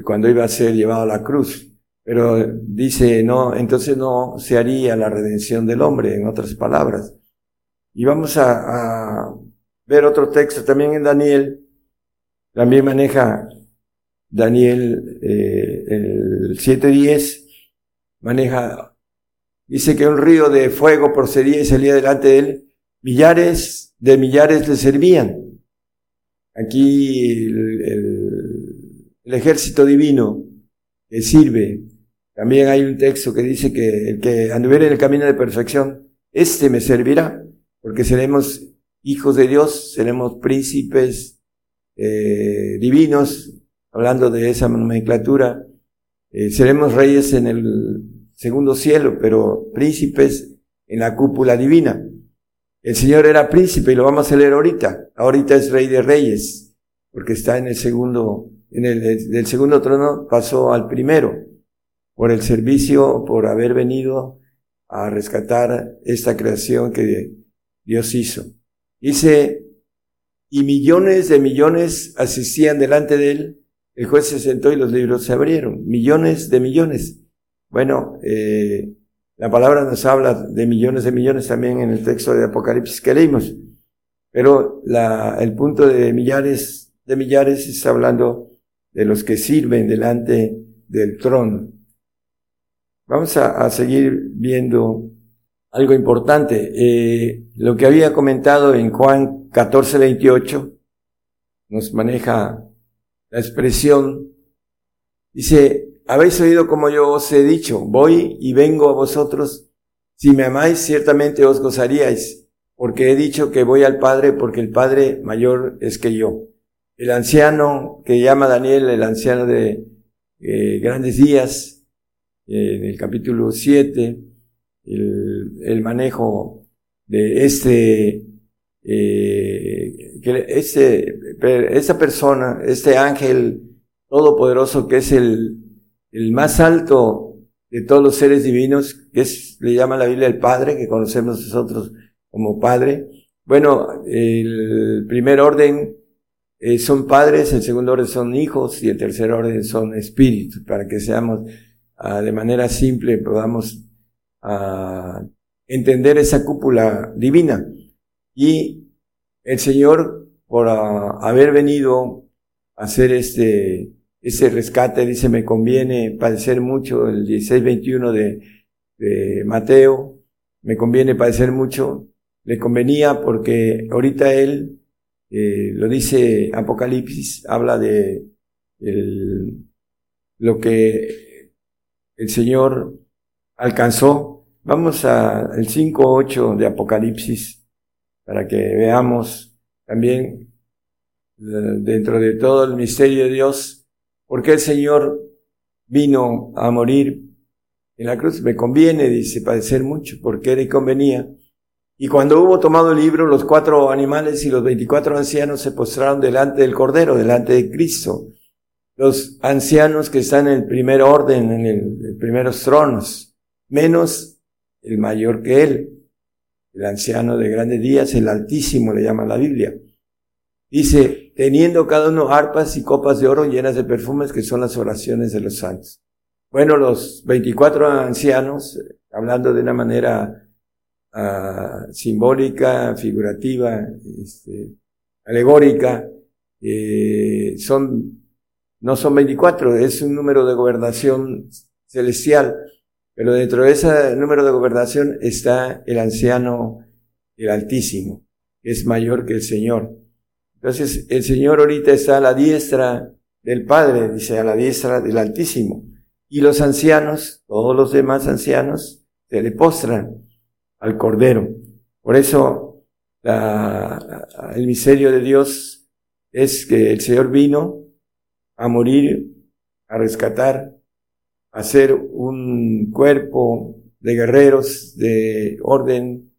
cuando iba a ser llevado a la cruz. Pero dice, no, entonces no se haría la redención del hombre, en otras palabras. Y vamos a, a ver otro texto también en Daniel. También maneja Daniel eh, el 7.10, maneja Dice que un río de fuego procedía y salía delante de él. Millares de millares le servían. Aquí el, ejército divino que sirve. También hay un texto que dice que el que anduviera en el camino de perfección, este me servirá, porque seremos hijos de Dios, seremos príncipes eh, divinos, hablando de esa nomenclatura, eh, seremos reyes en el segundo cielo, pero príncipes en la cúpula divina. El Señor era príncipe y lo vamos a leer ahorita. Ahorita es rey de reyes, porque está en el segundo, en el del segundo trono pasó al primero, por el servicio, por haber venido a rescatar esta creación que Dios hizo. Dice, y millones de millones asistían delante de él. El juez se sentó y los libros se abrieron. Millones de millones. Bueno, eh, la palabra nos habla de millones de millones también en el texto de Apocalipsis que leímos, pero la, el punto de millares de millares está hablando de los que sirven delante del trono. Vamos a, seguir viendo algo importante. Eh, lo que había comentado en Juan 14, 28 nos maneja la expresión, dice, habéis oído como yo os he dicho, voy y vengo a vosotros. Si me amáis, ciertamente os gozaríais, porque he dicho que voy al Padre, porque el Padre mayor es que yo. El anciano que llama Daniel, el anciano de eh, grandes días, eh, en el capítulo 7, el, manejo de este, eh, que este, esta persona, este ángel todopoderoso que es el el más alto de todos los seres divinos, que es, le llama la Biblia el Padre, que conocemos nosotros como Padre. Bueno, el primer orden eh, son padres, el segundo orden son hijos y el tercer orden son espíritus, para que seamos ah, de manera simple, podamos ah, entender esa cúpula divina. Y el Señor, por ah, haber venido a hacer este, ese rescate, dice, me conviene padecer mucho, el 16-21 de, Mateo, me conviene padecer mucho, le convenía porque ahorita él, eh, lo dice Apocalipsis, habla de el, lo que el Señor alcanzó. Vamos al 5-8 de Apocalipsis para que veamos también eh, dentro de todo el misterio de Dios, ¿Por qué el Señor vino a morir en la cruz? Me conviene, dice, padecer mucho, porque le convenía. Y cuando hubo tomado el libro, los cuatro animales y los veinticuatro ancianos se postraron delante del Cordero, delante de Cristo. los ancianos que están en el primer orden, en el, primeros tronos, menos el mayor que él, el anciano de grandes días, el altísimo le llama la Biblia. Dice, teniendo cada uno arpas y copas de oro llenas de perfumes que son las oraciones de los santos. Bueno, los 24 ancianos, hablando de una manera uh, simbólica, figurativa, este, alegórica, eh, son, no son 24, es un número de gobernación celestial, pero dentro de ese número de gobernación está el anciano, el altísimo, que es mayor que el Señor. Entonces, el Señor ahorita está a la diestra del Padre, dice, a la diestra del Altísimo. Y los ancianos, todos los demás ancianos, se le postran al Cordero. Por eso, el misterio de Dios es que el Señor vino a morir, a rescatar, a ser un cuerpo de guerreros, de orden,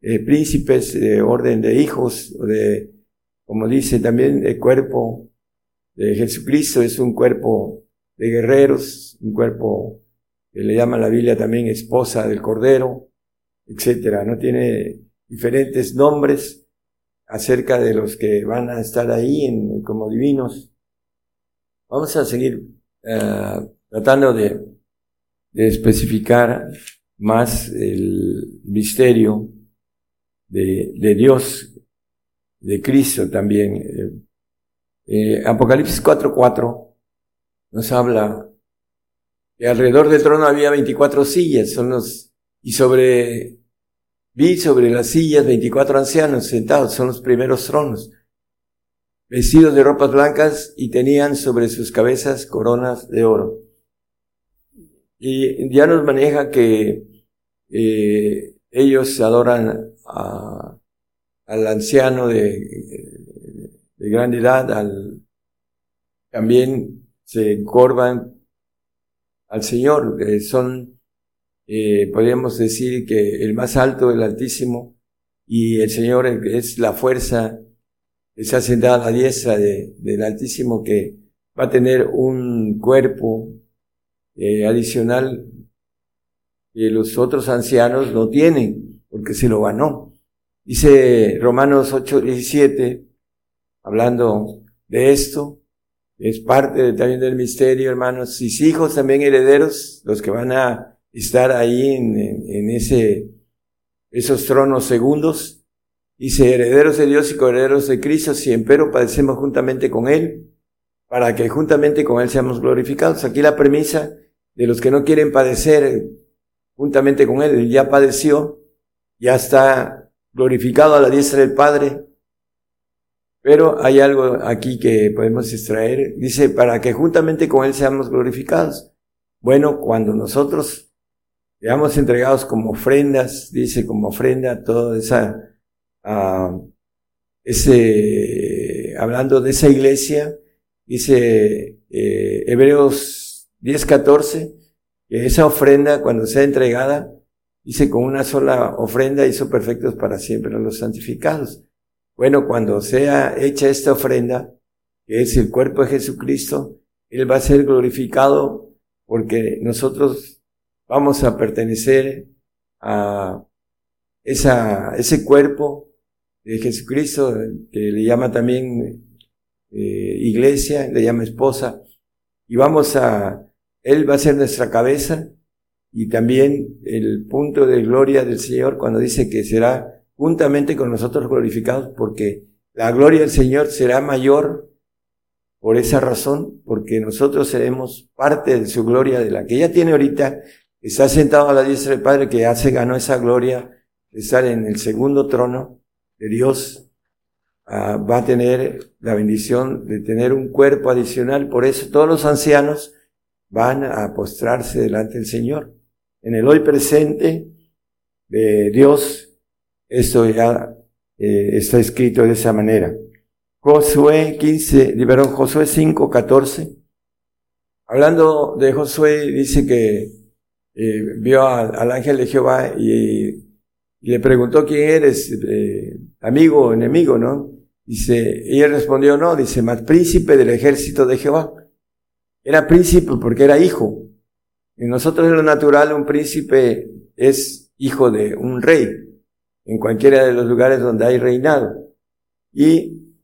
de príncipes, de orden de hijos, de, como dice también, el cuerpo de Jesucristo es un cuerpo de guerreros, un cuerpo que le llama la Biblia también esposa del Cordero, etcétera. No tiene diferentes nombres acerca de los que van a estar ahí como divinos. Vamos a seguir uh, tratando de, especificar más el misterio de Dios, de Cristo también. Eh, eh Apocalipsis 4.4 nos habla que alrededor del trono había 24 sillas, son los, y sobre, vi sobre las sillas 24 ancianos sentados, son los primeros tronos, vestidos de ropas blancas y tenían sobre sus cabezas coronas de oro. Y ya nos maneja que eh, ellos adoran a, al anciano de, de gran edad, al, también se encorvan al Señor. Eh, son, eh, podríamos decir que el más alto, el Altísimo, y el Señor es la fuerza que se ha sentado a la diestra del Altísimo que va a tener un cuerpo eh, adicional que los otros ancianos no tienen, porque se lo ganó. Dice Romanos 8, 17, hablando de esto, es parte también del misterio, hermanos. Sus hijos también herederos, los que van a estar ahí en, en, ese, esos tronos segundos. Dice, herederos de Dios y coherederos de Cristo, si empero padecemos juntamente con Él, para que juntamente con Él seamos glorificados. Aquí la premisa de los que no quieren padecer juntamente con Él, ya padeció, ya está glorificado a la diestra del Padre, pero hay algo aquí que podemos extraer. Dice, para que juntamente con Él seamos glorificados. Bueno, cuando nosotros seamos entregados como ofrendas, dice como ofrenda, toda esa, uh, ese, hablando de esa iglesia, dice eh, Hebreos 10, 14, que esa ofrenda cuando sea entregada, dice con una sola ofrenda hizo perfectos para siempre a los santificados. Bueno, cuando sea hecha esta ofrenda, que es el cuerpo de Jesucristo, Él va a ser glorificado porque nosotros vamos a pertenecer a esa, ese cuerpo de Jesucristo, que le llama también eh, iglesia, le llama esposa, y vamos a, Él va a ser nuestra cabeza y también el punto de gloria del Señor cuando dice que será juntamente con nosotros glorificados, porque la gloria del Señor será mayor por esa razón, porque nosotros seremos parte de su gloria, de la que ella tiene ahorita, está sentado a la diestra del Padre, que ya se ganó esa gloria de estar en el segundo trono de Dios, ah, va a tener la bendición de tener un cuerpo adicional, por eso todos los ancianos van a postrarse delante del Señor. En el hoy presente de Dios, esto ya eh, está escrito de esa manera. Josué 15, liberó Josué 5, 14. Hablando de Josué, dice que eh, vio al ángel de Jehová y, le preguntó quién eres, eh, amigo o enemigo, ¿no? Dice, y él respondió, no, dice, más príncipe del ejército de Jehová. Era príncipe porque era hijo. Y nosotros en lo natural un príncipe es hijo de un rey en cualquiera de los lugares donde hay reinado. Y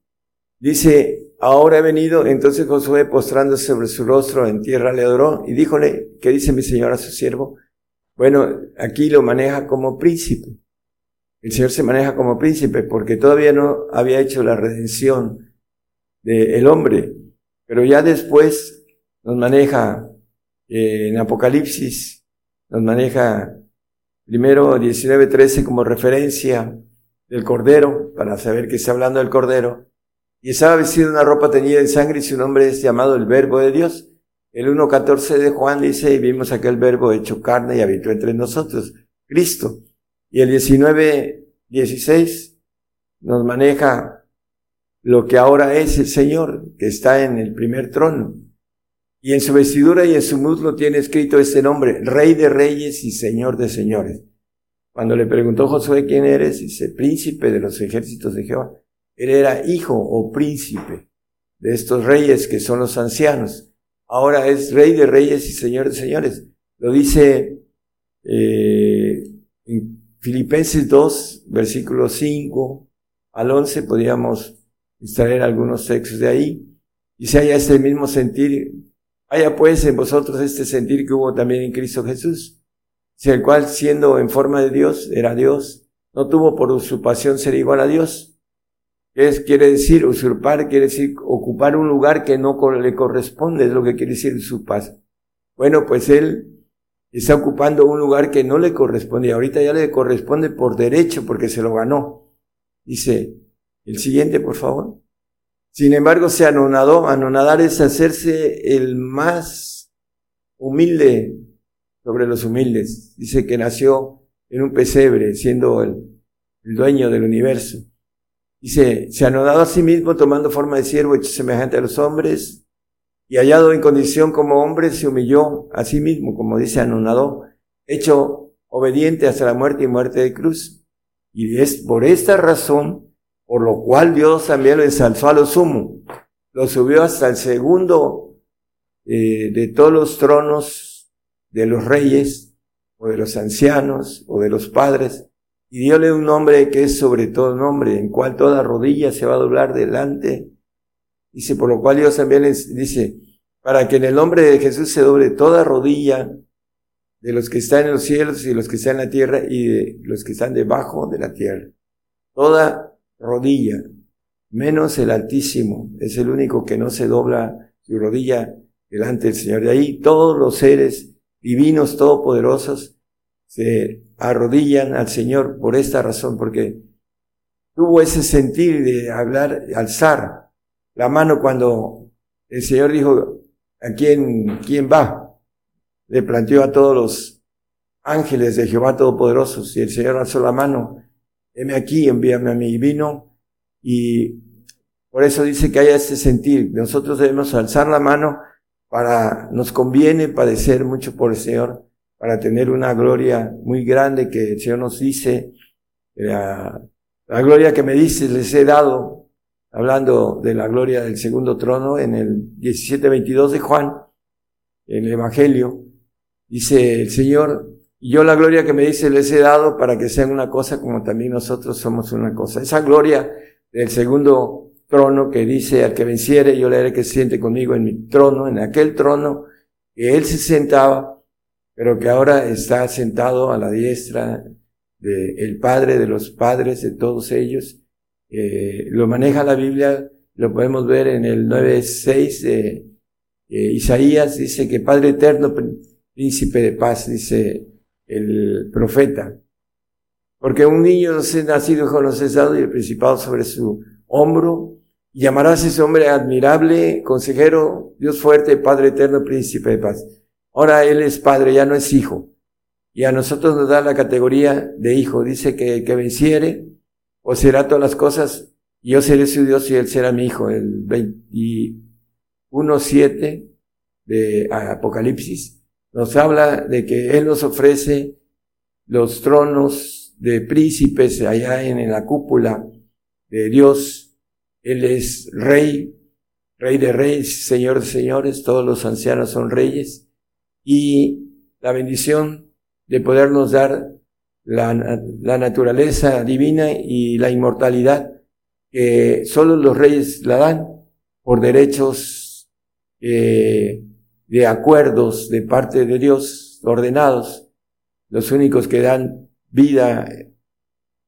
dice, ahora he venido, entonces Josué postrándose sobre su rostro en tierra le adoró y díjole, ¿qué dice mi señor a su siervo? Bueno, aquí lo maneja como príncipe. El Señor se maneja como príncipe porque todavía no había hecho la redención del hombre, pero ya después nos maneja eh, en Apocalipsis, nos maneja primero 19.13 como referencia del Cordero, para saber que está hablando del Cordero, y estaba vestido una ropa teñida en sangre y su nombre es llamado el Verbo de Dios. El 1.14 de Juan dice, y vimos aquel Verbo hecho carne y habitó entre nosotros, Cristo. Y el 19.16 nos maneja lo que ahora es el Señor, que está en el primer trono. Y en su vestidura y en su muslo tiene escrito este nombre, Rey de Reyes y Señor de Señores. Cuando le preguntó Josué quién eres, dice, príncipe de los ejércitos de Jehová. Él era hijo o príncipe de estos reyes que son los ancianos. Ahora es rey de reyes y señor de señores. Lo dice eh, en Filipenses 2, versículo 5 al 11, podríamos extraer algunos textos de ahí. Y si haya este mismo sentir Haya pues en vosotros este sentir que hubo también en Cristo Jesús, si el cual siendo en forma de Dios, era Dios, no tuvo por usurpación ser igual a Dios. ¿Qué es, quiere decir usurpar? Quiere decir ocupar un lugar que no le corresponde, es lo que quiere decir usurpar. Bueno, pues él está ocupando un lugar que no le corresponde y ahorita ya le corresponde por derecho porque se lo ganó. Dice, el siguiente, por favor. Sin embargo, se anonadó. Anonadar es hacerse el más humilde sobre los humildes. Dice que nació en un pesebre, siendo el, dueño del universo. Dice, se anonadó a sí mismo tomando forma de siervo hecho semejante a los hombres y hallado en condición como hombre se humilló a sí mismo, como dice anonadó, hecho obediente hasta la muerte y muerte de cruz. Y es por esta razón por lo cual Dios también lo ensalzó a lo sumo, lo subió hasta el segundo eh, de todos los tronos de los reyes, o de los ancianos, o de los padres, y diole un nombre que es sobre todo nombre, en cual toda rodilla se va a doblar delante. Dice, por lo cual Dios también les dice, para que en el nombre de Jesús se doble toda rodilla de los que están en los cielos y los que están en la tierra y de los que están debajo de la tierra. Toda rodilla, menos el Altísimo, es el único que no se dobla su rodilla delante del Señor. De ahí todos los seres divinos, todopoderosos, se arrodillan al Señor por esta razón, porque tuvo ese sentir de hablar, alzar la mano cuando el Señor dijo, ¿a quién, quién va? Le planteó a todos los ángeles de Jehová Todopoderosos y el Señor alzó la mano heme aquí, envíame a mí. vino y por eso dice que haya este sentir. Nosotros debemos alzar la mano para, nos conviene padecer mucho por el Señor, para tener una gloria muy grande que el Señor nos dice, la, gloria que me dices les he dado, hablando de la gloria del segundo trono en el 17-22 de Juan, en el Evangelio, dice el Señor, y yo la gloria que me dice les he dado para que sean una cosa como también nosotros somos una cosa. Esa gloria del segundo trono que dice al que venciere, yo le haré que se siente conmigo en mi trono, en aquel trono que él se sentaba, pero que ahora está sentado a la diestra del Padre, de los padres, de todos ellos. Eh, lo maneja la Biblia, lo podemos ver en el 9.6 de eh, Isaías, dice que Padre eterno, príncipe de paz, dice el profeta. Porque un niño nacido hijo no cesado y el principado sobre su hombro. Llamarás ese hombre admirable, consejero, Dios fuerte, Padre eterno, príncipe de paz. Ahora él es padre, ya no es hijo. Y a nosotros nos da la categoría de hijo. Dice que, que venciere, o será todas las cosas, y yo seré su Dios y él será mi hijo. El 21.7 de Apocalipsis nos habla de que Él nos ofrece los tronos de príncipes allá en, la cúpula de Dios. Él es rey Rey de reyes, Señor de señores, todos los ancianos son reyes, y la bendición de podernos dar la, naturaleza divina y la inmortalidad que solo los reyes la dan por derechos eh, de acuerdos de parte de Dios ordenados. Los únicos que dan vida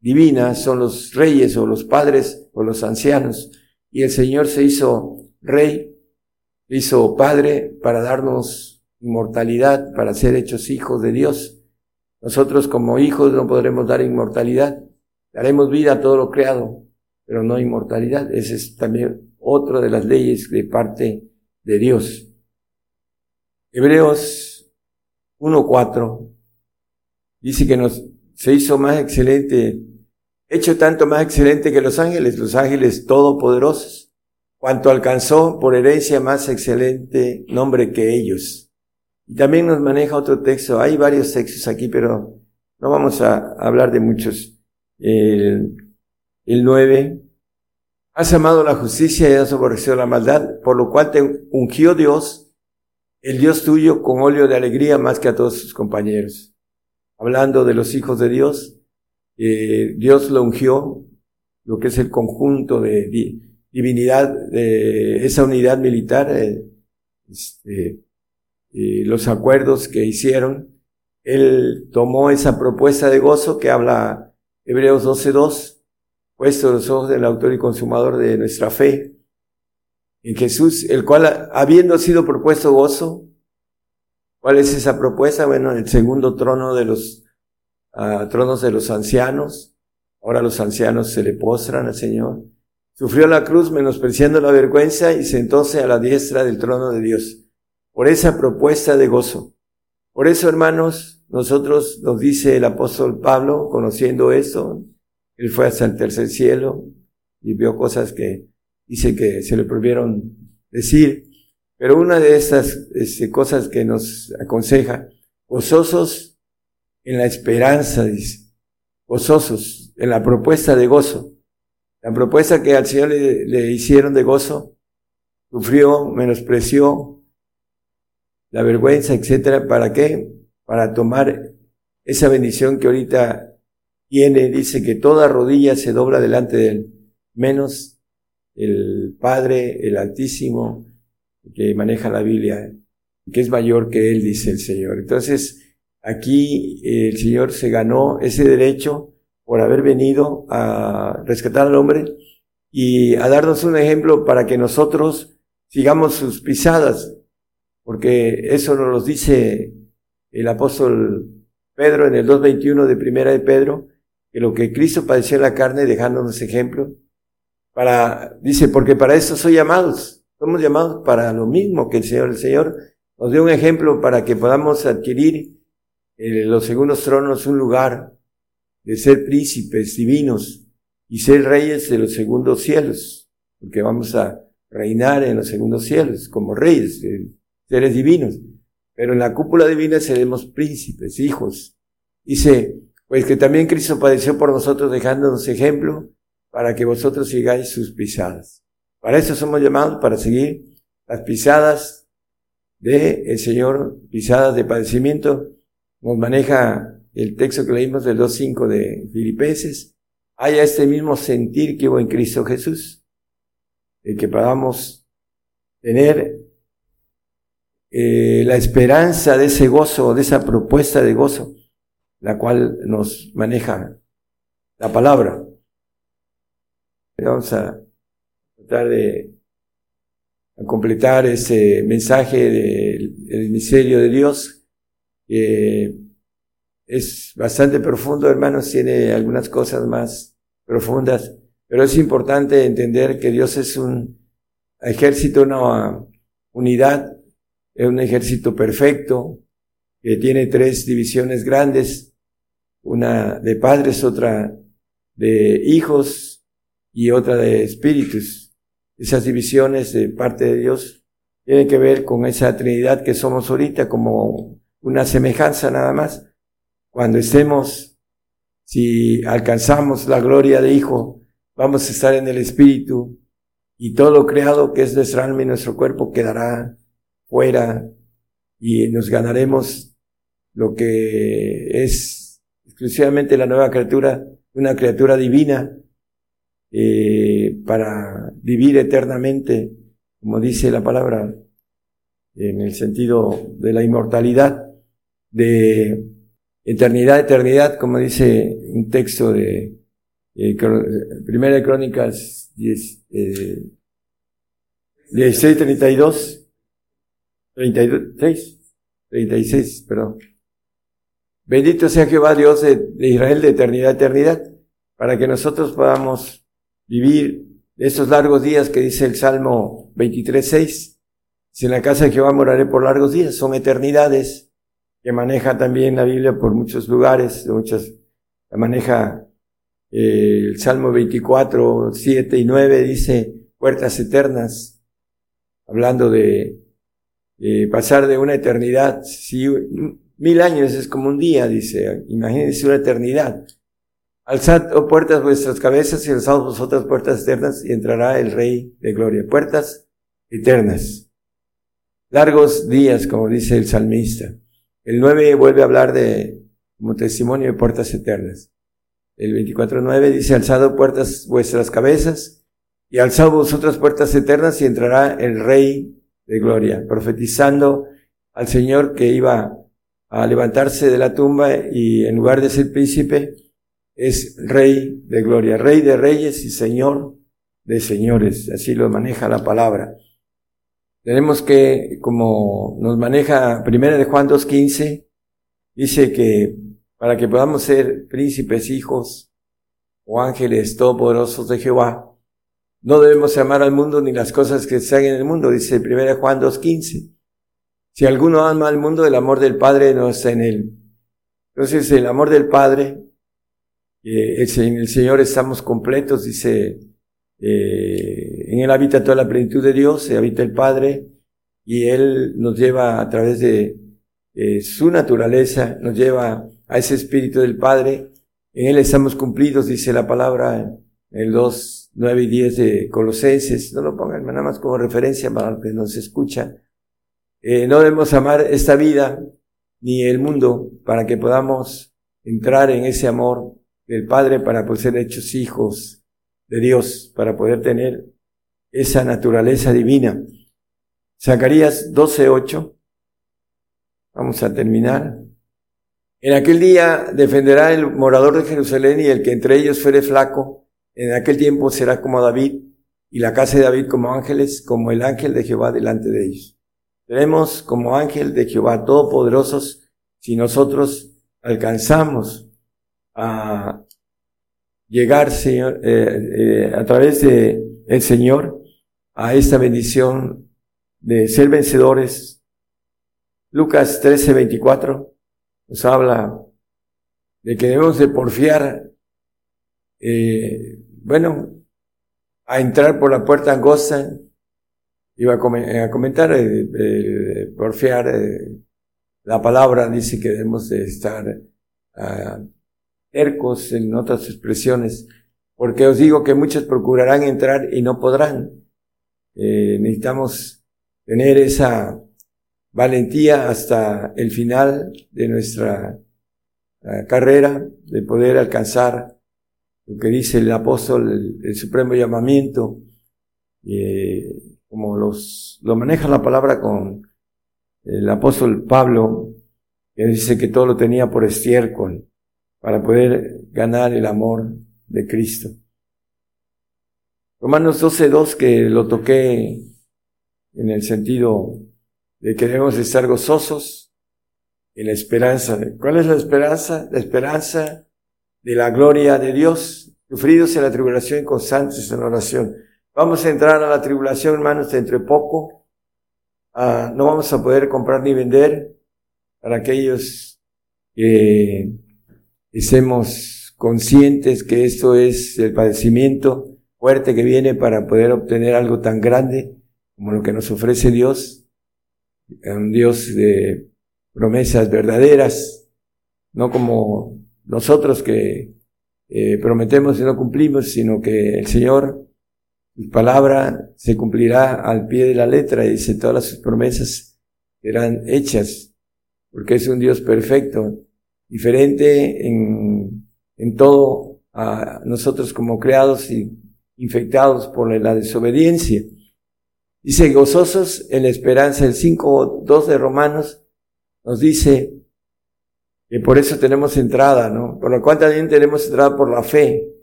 divina son los reyes o los padres o los ancianos. Y el Señor se hizo rey, hizo padre para darnos inmortalidad, para ser hechos hijos de Dios. Nosotros como hijos no podremos dar inmortalidad. Daremos vida a todo lo creado, pero no inmortalidad. Esa es también otra de las leyes de parte de Dios. Hebreos 1.4 dice que nos se hizo más excelente, hecho tanto más excelente que los ángeles, los ángeles todopoderosos, cuanto alcanzó por herencia más excelente nombre que ellos. También nos maneja otro texto, hay varios textos aquí, pero no vamos a hablar de muchos. El, el 9, has amado la justicia y has aborrecido la maldad, por lo cual te ungió Dios, el Dios tuyo, con óleo de alegría más que a todos sus compañeros. Hablando de los hijos de Dios, eh, Dios lo ungió, lo que es el conjunto de divinidad, de esa unidad militar, eh, este, los acuerdos que hicieron, él tomó esa propuesta de gozo que habla Hebreos 12.2, puesto los ojos del autor y consumador de nuestra fe, en Jesús, el cual, habiendo sido propuesto gozo, ¿cuál es esa propuesta? Bueno, el segundo trono de los uh, tronos de los ancianos, ahora los ancianos se le postran al Señor, sufrió la cruz menospreciando la vergüenza y sentóse a la diestra del trono de Dios por esa propuesta de gozo. Por eso, hermanos, nosotros nos dice el apóstol Pablo, conociendo esto, él fue hasta el tercer cielo y vio cosas que dice que se le prohibieron decir. Pero una de estas cosas que nos aconseja, gozosos en la esperanza, gozosos en la propuesta de gozo. La propuesta que al Señor le, le hicieron de gozo, sufrió, menospreció, la vergüenza, etcétera, ¿para qué? Para tomar esa bendición que ahorita tiene, dice que toda rodilla se dobla delante de él, menos el Padre, el Altísimo, que maneja la Biblia, que es mayor que él, dice el Señor. Entonces, aquí el Señor se ganó ese derecho por haber venido a rescatar al hombre y a darnos un ejemplo para que nosotros sigamos sus pisadas porque eso nos lo dice el apóstol Pedro en el 2.21 de Primera de Pedro, que lo que Cristo padeció en la carne, dejándonos ejemplo, para, dice, porque para eso soy llamados, somos llamados para lo mismo que el Señor. El Señor nos dio un ejemplo para que podamos adquirir en los segundos tronos un lugar de ser príncipes divinos y ser reyes de los segundos cielos, porque vamos a reinar en los segundos cielos como reyes seres divinos. Pero en la cúpula divina seremos príncipes, hijos. Dice, pues que también Cristo padeció por nosotros dejándonos ejemplo para que vosotros sigáis sus pisadas. Para eso somos llamados, para seguir las pisadas de el Señor, pisadas de padecimiento. Nos maneja el texto que leímos del 2.5 de Filipenses. Haya este mismo sentir que hubo en Cristo Jesús, el que podamos tener eh, la esperanza de ese gozo, de esa propuesta de gozo, la cual nos maneja la palabra. Vamos a tratar de completar ese mensaje del misterio de Dios, que es bastante profundo, hermanos, tiene algunas cosas más profundas, pero es importante entender que Dios es un ejército, una unidad es un ejército perfecto que tiene tres divisiones grandes, una de padres, otra de hijos y otra de espíritus. Esas divisiones de parte de Dios tienen que ver con esa Trinidad que somos ahorita como una semejanza nada más. Cuando estemos, si alcanzamos la gloria de Hijo, vamos a estar en el Espíritu y todo lo creado que es nuestra alma y nuestro cuerpo quedará fuera y nos ganaremos lo que es exclusivamente la nueva criatura, una criatura divina, eh, para vivir eternamente, como dice la palabra, en el sentido de la inmortalidad, de eternidad, eternidad, como dice un texto de eh, Primera de Crónicas 10, eh, 16, 32, 36, 36, perdón. Bendito sea Jehová Dios de, Israel de eternidad eternidad, para que nosotros podamos vivir esos largos días que dice el Salmo 23, 6. Si en la casa de Jehová moraré por largos días, son eternidades que maneja también la Biblia por muchos lugares, muchas, la maneja eh, el Salmo 24, 7 y 9 dice puertas eternas, hablando de pasar de una eternidad. Si mil años es como un día, dice, imagínense una eternidad. Alzad, oh puertas, vuestras cabezas y alzad vosotras puertas eternas y entrará el Rey de Gloria. Puertas eternas. Largos días, como dice el salmista. El 9 vuelve a hablar de, como testimonio de puertas eternas. El 24.9 dice, alzado puertas vuestras cabezas y alzad vosotras puertas eternas y entrará el Rey de Gloria, profetizando al Señor que iba a levantarse de la tumba y en lugar de ser príncipe, es Rey de Gloria, Rey de Reyes y Señor de Señores, así lo maneja la palabra. Tenemos que, como nos maneja Primera de Juan 2.15, dice que para que podamos ser príncipes, hijos o ángeles todopoderosos de Jehová. No debemos amar al mundo ni las cosas que se hagan en el mundo, dice 1 Juan 2.15. Si alguno ama al mundo, el amor del Padre no está en él. Entonces, el amor del Padre, eh, en el Señor estamos completos, dice, eh, en él habita toda la plenitud de Dios, se habita el Padre, y Él nos lleva a través de eh, su naturaleza, nos lleva a ese Espíritu del Padre. En Él estamos cumplidos, dice la palabra en el 2, 9 y 10 de Colosenses. No lo pongan nada más como referencia para los que nos escuchan. Eh, no debemos amar esta vida ni el mundo para que podamos entrar en ese amor del Padre para poder ser hechos hijos de Dios, para poder tener esa naturaleza divina. Zacarías 12:8. Vamos a terminar. En aquel día defenderá el morador de Jerusalén y el que entre ellos fuere flaco. En aquel tiempo será como David y la casa de David como ángeles, como el ángel de Jehová delante de ellos. Seremos como ángel de Jehová todopoderosos si nosotros alcanzamos a llegar, Señor, eh, eh, a través de el Señor a esta bendición de ser vencedores. Lucas 13, 24 nos habla de que debemos de porfiar, eh, bueno, a entrar por la puerta angosta. Iba a, comentar, porfiar, la palabra dice que debemos de estar uh, en otras expresiones, porque os digo que muchos procurarán entrar y no podrán. necesitamos tener esa valentía hasta el final de nuestra eh, carrera, de poder alcanzar lo que dice el apóstol, el, supremo llamamiento, eh, como los, lo maneja la palabra con el apóstol Pablo, que dice que todo lo tenía por estiércol para poder ganar el amor de Cristo. Romanos 12.2 que lo toqué en el sentido de que debemos estar gozosos en la esperanza. ¿Cuál es la esperanza? La esperanza de la gloria de Dios, sufridos en la tribulación y constantes en la oración. Vamos a entrar a la tribulación, hermanos, entre poco. Ah, no vamos a poder comprar ni vender para aquellos que estemos conscientes que esto es el padecimiento fuerte que viene para poder obtener algo tan grande como lo que nos ofrece Dios un Dios de promesas verdaderas, no como nosotros que eh, prometemos y no cumplimos, sino que el Señor su palabra se cumplirá al pie de la letra, y dice, todas sus promesas serán hechas, porque es un Dios perfecto, diferente en, en todo a nosotros como creados y infectados por la desobediencia. Dice, gozosos en la esperanza, el 5.2 de Romanos nos dice que por eso tenemos entrada, ¿no? Por lo cual también tenemos entrada por la fe,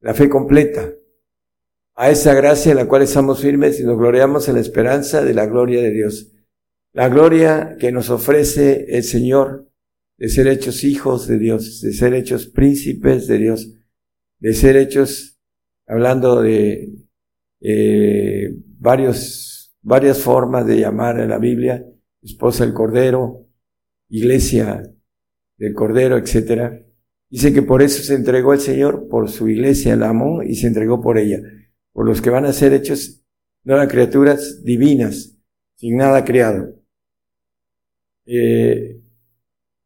la fe completa, a esa gracia en la cual estamos firmes y nos gloriamos en la esperanza de la gloria de Dios. La gloria que nos ofrece el Señor de ser hechos hijos de Dios, de ser hechos príncipes de Dios, de ser hechos, hablando de eh, varios, varias formas de llamar en la Biblia, esposa del Cordero, iglesia del Cordero, etc. Dice que por eso se entregó el Señor, por su iglesia la amó y se entregó por ella, por los que van a ser hechos, no eran criaturas divinas, sin nada creado. Eh,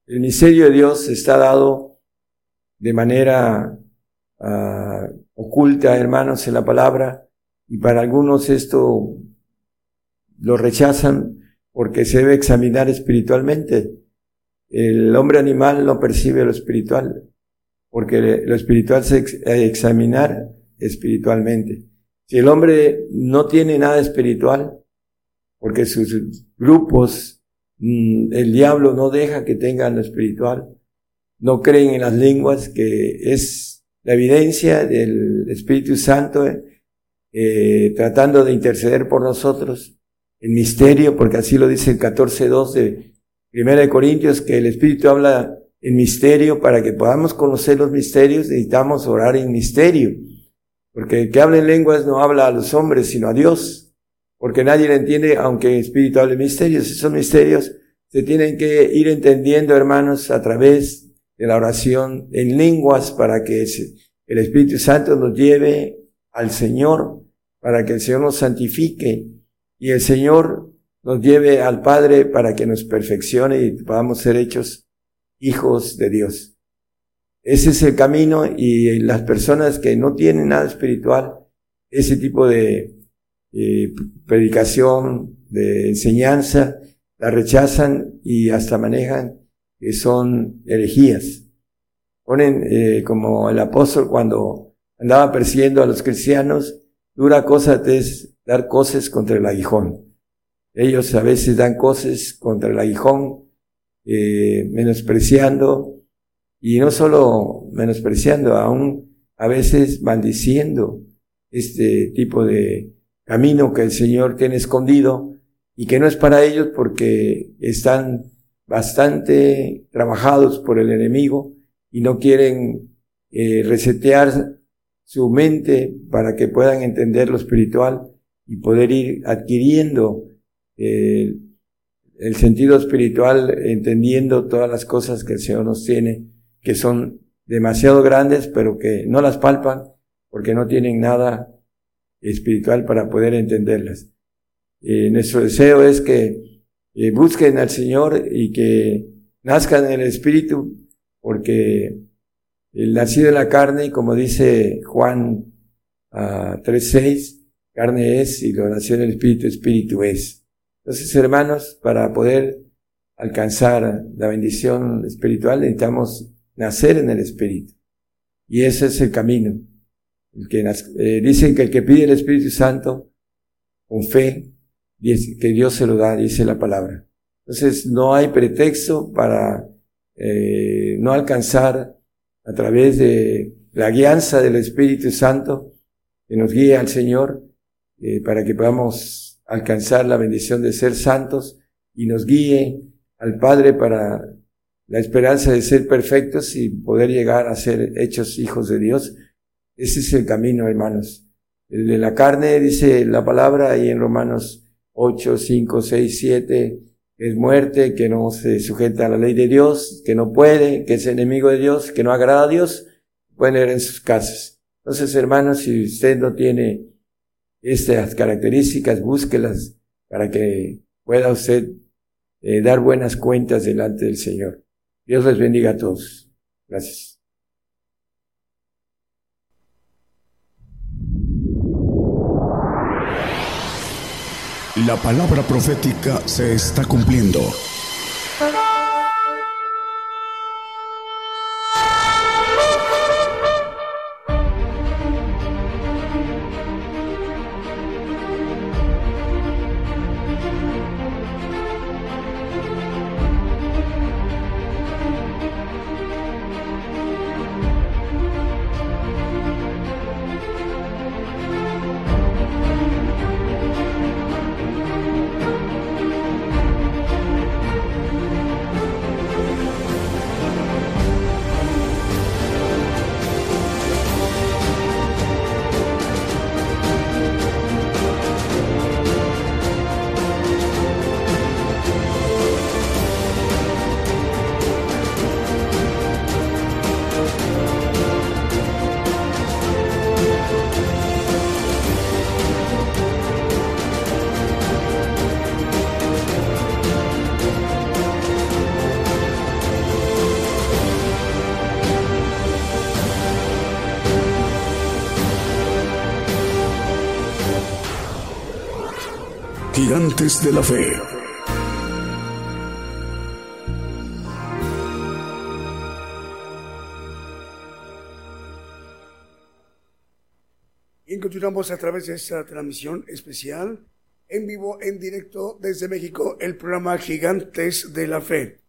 el misterio de Dios está dado de manera uh, oculta, hermanos, en la palabra, y para algunos esto lo rechazan porque se debe examinar espiritualmente. El hombre animal no percibe lo espiritual, porque lo espiritual se debe examinar espiritualmente. Si el hombre no tiene nada espiritual, porque sus grupos, el diablo no deja que tengan lo espiritual, no creen en las lenguas, que es la evidencia del Espíritu Santo eh, tratando de interceder por nosotros, el misterio, porque así lo dice el 14.2 de Primera de Corintios, que el Espíritu habla en misterio, para que podamos conocer los misterios, necesitamos orar en misterio. Porque el que habla en lenguas no habla a los hombres, sino a Dios. Porque nadie le entiende, aunque el Espíritu hable misterios. Esos misterios se tienen que ir entendiendo, hermanos, a través de la oración en lenguas para que el Espíritu Santo nos lleve al Señor, para que el Señor nos santifique y el Señor nos lleve al Padre para que nos perfeccione y podamos ser hechos hijos de Dios. Ese es el camino y las personas que no tienen nada espiritual, ese tipo de eh, predicación, de enseñanza, la rechazan y hasta manejan que son herejías. Ponen eh, como el apóstol cuando andaba persiguiendo a los cristianos, dura cosa es dar cosas contra el aguijón. Ellos a veces dan cosas contra el aguijón, eh, menospreciando, y no solo menospreciando, aún a veces maldiciendo este tipo de camino que el Señor tiene escondido y que no es para ellos porque están bastante trabajados por el enemigo y no quieren eh, resetear su mente para que puedan entender lo espiritual y poder ir adquiriendo eh, el sentido espiritual, entendiendo todas las cosas que el Señor nos tiene, que son demasiado grandes, pero que no las palpan porque no tienen nada espiritual para poder entenderlas. Eh, nuestro deseo es que busquen al Señor y que nazcan en el Espíritu, porque el nacido de la carne, como dice Juan 3.6, ah, carne es y lo nació en el Espíritu, Espíritu es. Entonces, hermanos, para poder alcanzar la bendición espiritual necesitamos nacer en el Espíritu. Y ese es el camino. Que eh, dicen que el que pide el Espíritu Santo con fe que Dios se lo da, dice la palabra. Entonces no hay pretexto para eh, no alcanzar a través de la guianza del Espíritu Santo que nos guíe al Señor eh, para que podamos alcanzar la bendición de ser santos y nos guíe al Padre para la esperanza de ser perfectos y poder llegar a ser hechos hijos de Dios. Ese es el camino, hermanos. El de la carne, dice la palabra ahí en Romanos 8, 5, 6, 7, es muerte, que no se sujeta a la ley de Dios, que no puede, que es enemigo de Dios, que no agrada a Dios, pueden ir en sus casas. Entonces, hermanos, si usted no tiene estas características, búsquelas para que pueda usted eh, dar buenas cuentas delante del Señor. Dios les bendiga a todos. Gracias. La palabra profética se está cumpliendo. De la Fe. Y continuamos a través de esta transmisión especial, en vivo, en directo desde México, el programa Gigantes de la Fe.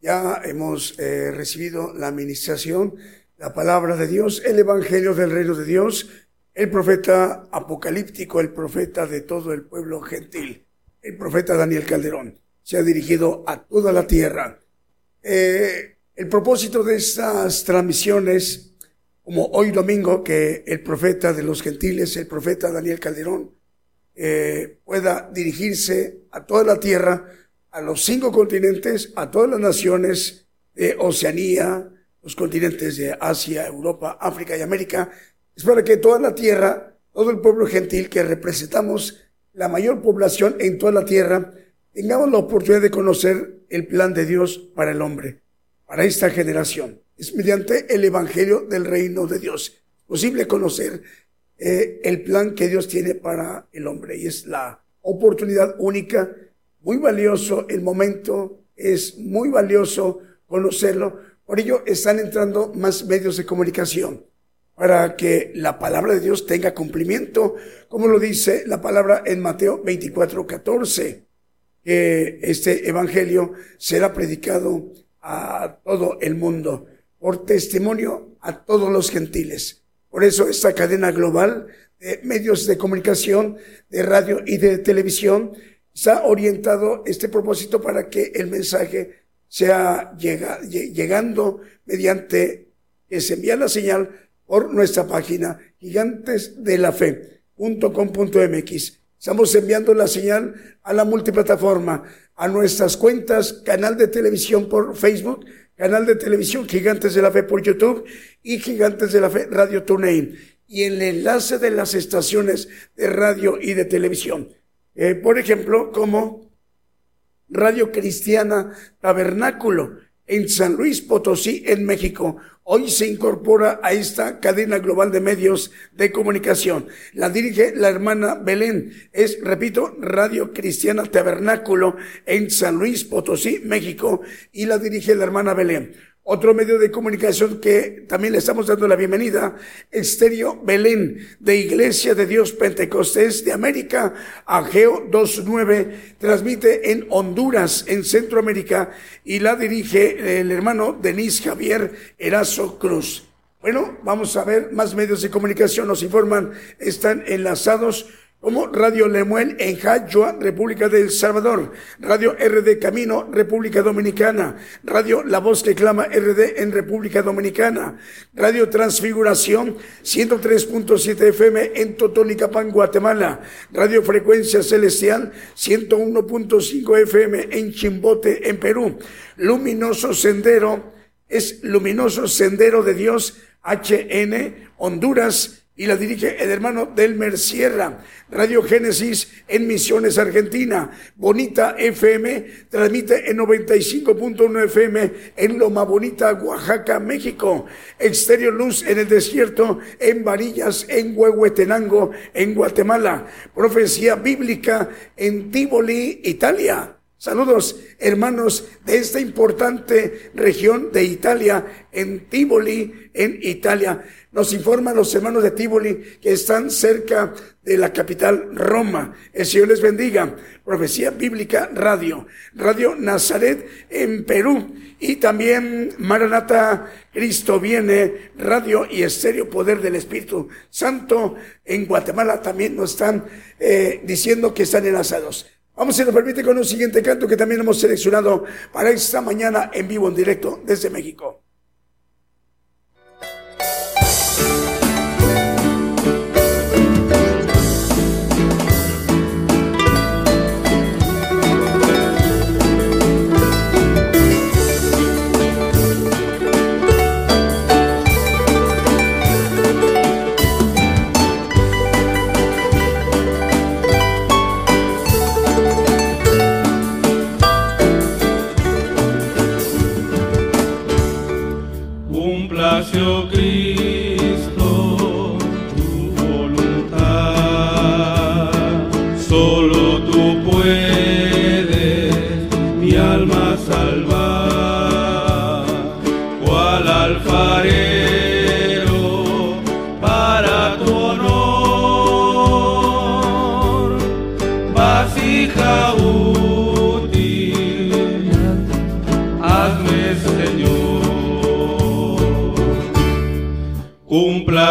Ya hemos eh, recibido la administración, la palabra de Dios, el Evangelio del Reino de Dios, el profeta apocalíptico, el profeta de todo el pueblo gentil, el profeta Daniel Calderón. Se ha dirigido a toda la tierra. Eh, el propósito de estas transmisiones, como hoy domingo, que el profeta de los gentiles, el profeta Daniel Calderón, eh, pueda dirigirse a toda la tierra, a los cinco continentes, a todas las naciones de Oceanía, los continentes de Asia, Europa, África y América, es para que toda la tierra, todo el pueblo gentil que representamos la mayor población en toda la tierra, tengamos la oportunidad de conocer el plan de Dios para el hombre, para esta generación. Es mediante el Evangelio del Reino de Dios posible conocer eh, el plan que Dios tiene para el hombre y es la oportunidad única, muy valioso el momento, es muy valioso conocerlo. Por ello están entrando más medios de comunicación para que la palabra de Dios tenga cumplimiento, como lo dice la palabra en Mateo 24, 14, que este evangelio será predicado a todo el mundo por testimonio a todos los gentiles. Por eso esta cadena global de medios de comunicación, de radio y de televisión, está orientado este propósito para que el mensaje sea llegando mediante que se envía la señal por nuestra página gigantesdelafe.com.mx. Estamos enviando la señal a la multiplataforma, a nuestras cuentas, canal de televisión por Facebook, canal de televisión Gigantes de la Fe por YouTube y Gigantes de la Fe Radio TuneIn. Y el enlace de las estaciones de radio y de televisión. Eh, por ejemplo, como Radio Cristiana Tabernáculo en San Luis Potosí, en México hoy se incorpora a esta cadena global de medios de comunicación. La dirige la hermana Belén. Es, repito, Radio Cristiana Tabernáculo en San Luis Potosí, México, y la dirige la hermana Belén. Otro medio de comunicación que también le estamos dando la bienvenida, Estéreo Belén, de Iglesia de Dios Pentecostés de América, Ageo 29, transmite en Honduras, en Centroamérica, y la dirige el hermano Denis Javier Erazo Cruz. Bueno, vamos a ver, más medios de comunicación nos informan, están enlazados como Radio Lemuel en Jayua, República del Salvador, Radio RD Camino, República Dominicana, Radio La Voz que Clama RD en República Dominicana, Radio Transfiguración 103.7 FM en Totonicapán, Guatemala, Radio Frecuencia Celestial 101.5 FM en Chimbote, en Perú, Luminoso Sendero, es Luminoso Sendero de Dios HN, Honduras, y la dirige el hermano Delmer Sierra. Radio Génesis en Misiones, Argentina. Bonita FM transmite en 95.1 FM en Loma Bonita, Oaxaca, México. Exterior Luz en el desierto, en Varillas, en Huehuetenango, en Guatemala. Profecía bíblica en Tivoli, Italia. Saludos, hermanos de esta importante región de Italia, en Tivoli, en Italia. Nos informan los hermanos de Tivoli que están cerca de la capital Roma. El Señor les bendiga. Profecía Bíblica Radio. Radio Nazaret en Perú. Y también Maranata Cristo viene. Radio y Estéreo Poder del Espíritu Santo en Guatemala también nos están eh, diciendo que están enlazados. Vamos, si nos permite, con un siguiente canto que también hemos seleccionado para esta mañana en vivo, en directo desde México.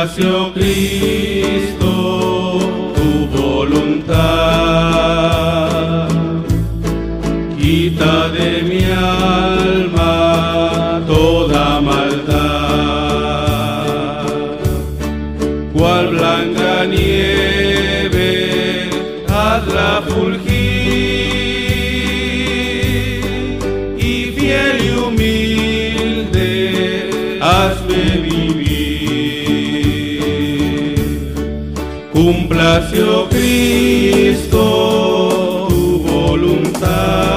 Cristo Cristo tu voluntad,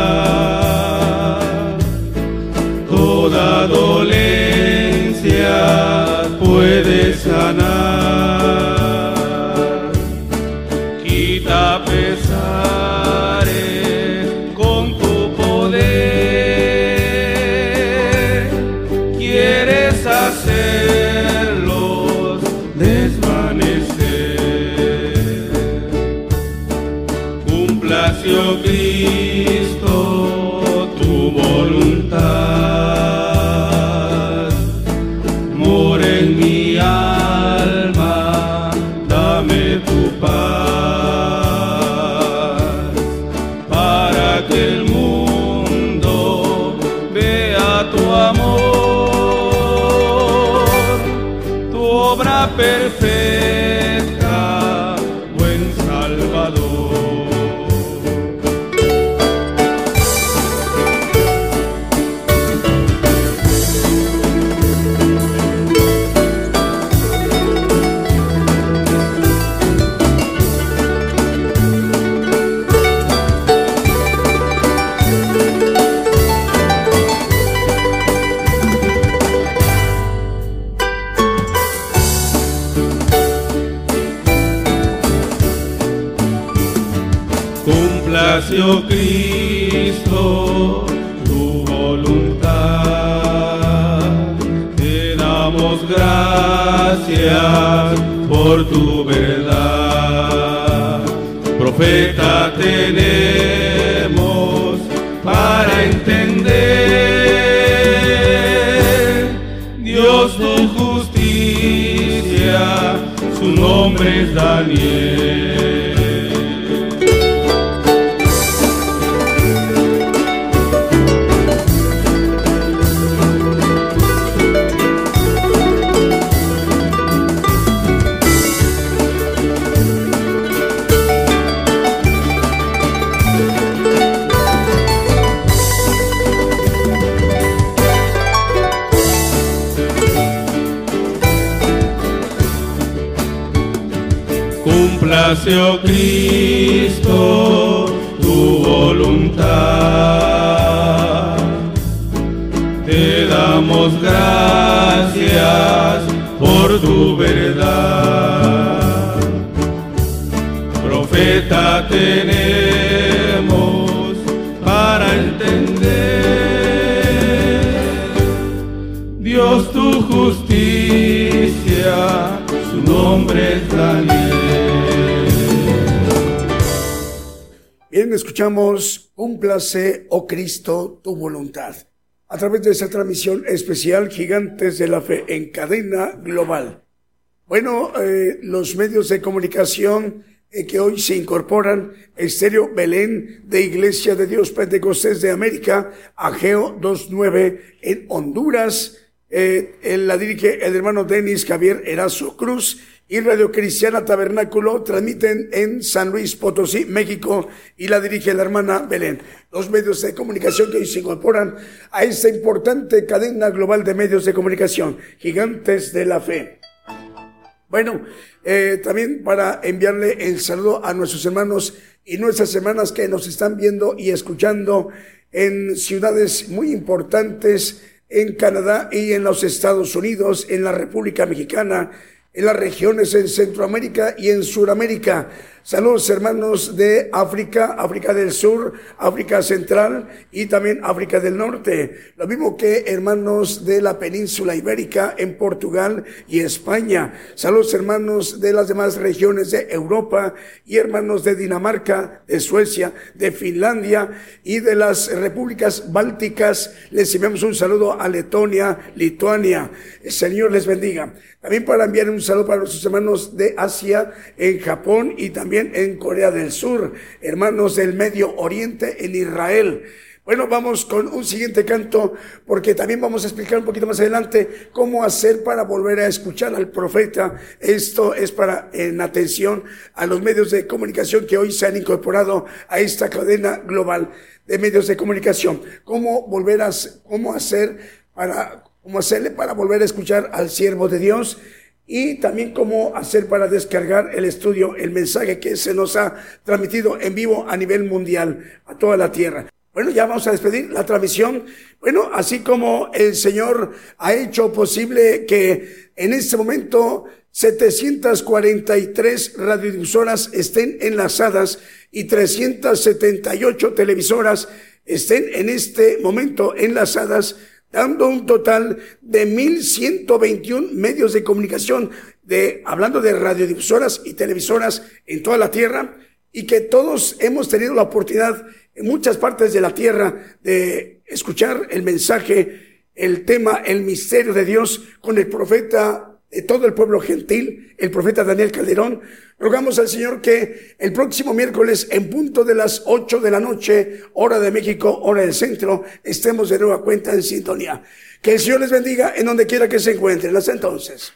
Profeta tenemos para entender. Dios tu justicia, su nombre es Daniel. Cúmplase, oh Cristo, tu voluntad. Te damos gracias por tu verdad. Profeta tenemos para entender. Dios tu justicia, su nombre es Daniel. Bien, escuchamos, cúmplase, oh Cristo, tu voluntad. A través de esta transmisión especial, Gigantes de la Fe en cadena global. Bueno, eh, los medios de comunicación eh, que hoy se incorporan, Estéreo Belén de Iglesia de Dios Pentecostés de América, Ageo 29 en Honduras, eh, la dirige el hermano Denis Javier Erazo Cruz y Radio Cristiana Tabernáculo transmiten en San Luis Potosí, México, y la dirige la hermana Belén. Los medios de comunicación que hoy se incorporan a esta importante cadena global de medios de comunicación, gigantes de la fe. Bueno, eh, también para enviarle el saludo a nuestros hermanos y nuestras hermanas que nos están viendo y escuchando en ciudades muy importantes en Canadá y en los Estados Unidos, en la República Mexicana, en las regiones en Centroamérica y en Sudamérica. Saludos hermanos de África, África del Sur, África Central y también África del Norte. Lo mismo que hermanos de la península ibérica en Portugal y España. Saludos hermanos de las demás regiones de Europa y hermanos de Dinamarca, de Suecia, de Finlandia y de las repúblicas bálticas. Les enviamos un saludo a Letonia, Lituania. El Señor les bendiga. También para enviar un saludo para nuestros hermanos de Asia, en Japón y también en Corea del Sur, hermanos del Medio Oriente, en Israel. Bueno, vamos con un siguiente canto, porque también vamos a explicar un poquito más adelante cómo hacer para volver a escuchar al profeta. Esto es para, en atención a los medios de comunicación que hoy se han incorporado a esta cadena global de medios de comunicación. Cómo volver a, cómo hacer para cómo hacerle para volver a escuchar al siervo de Dios y también cómo hacer para descargar el estudio, el mensaje que se nos ha transmitido en vivo a nivel mundial, a toda la tierra. Bueno, ya vamos a despedir la transmisión. Bueno, así como el Señor ha hecho posible que en este momento 743 radiodifusoras estén enlazadas y 378 televisoras estén en este momento enlazadas dando un total de 1.121 medios de comunicación, de, hablando de radiodifusoras y televisoras en toda la tierra, y que todos hemos tenido la oportunidad en muchas partes de la tierra de escuchar el mensaje, el tema, el misterio de Dios con el profeta todo el pueblo gentil, el profeta Daniel Calderón. Rogamos al Señor que el próximo miércoles, en punto de las ocho de la noche, hora de México, hora del centro, estemos de nueva cuenta en sintonía. Que el Señor les bendiga en donde quiera que se encuentren. Hasta entonces.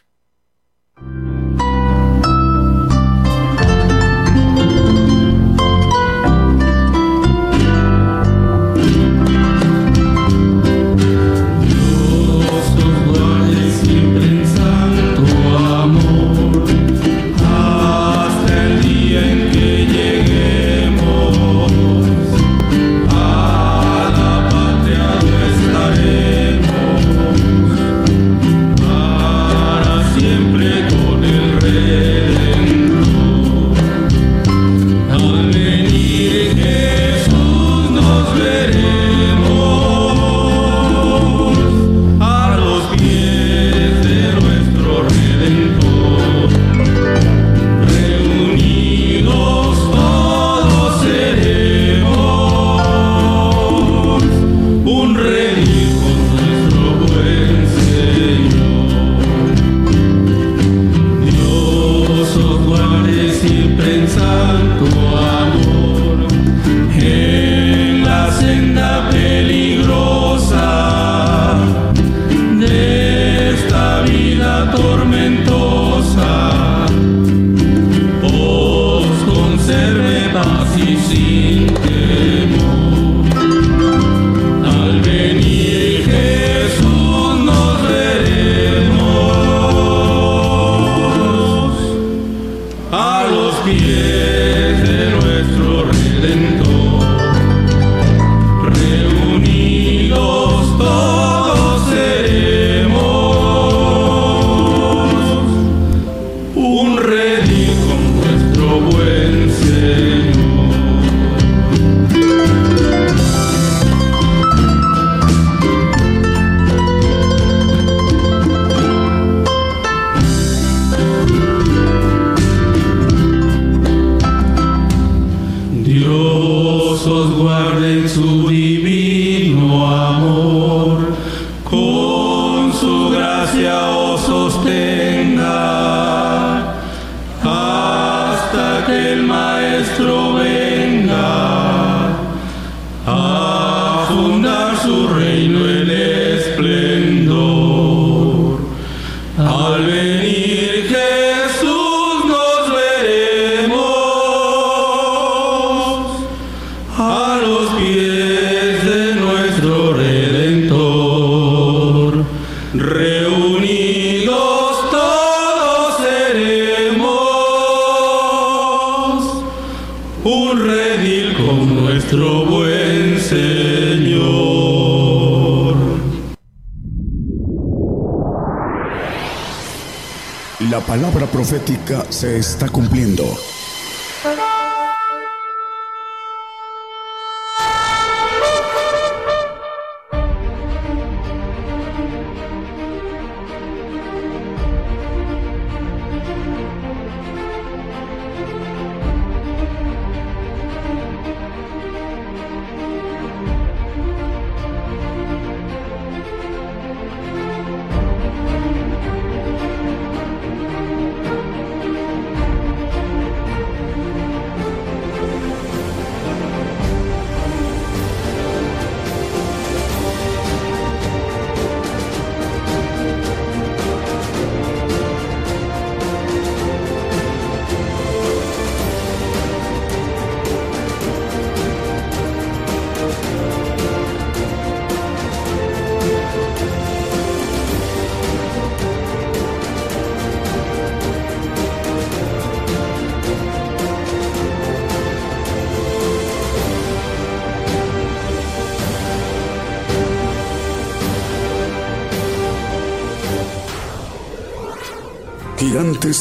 Se está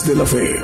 de la Fe.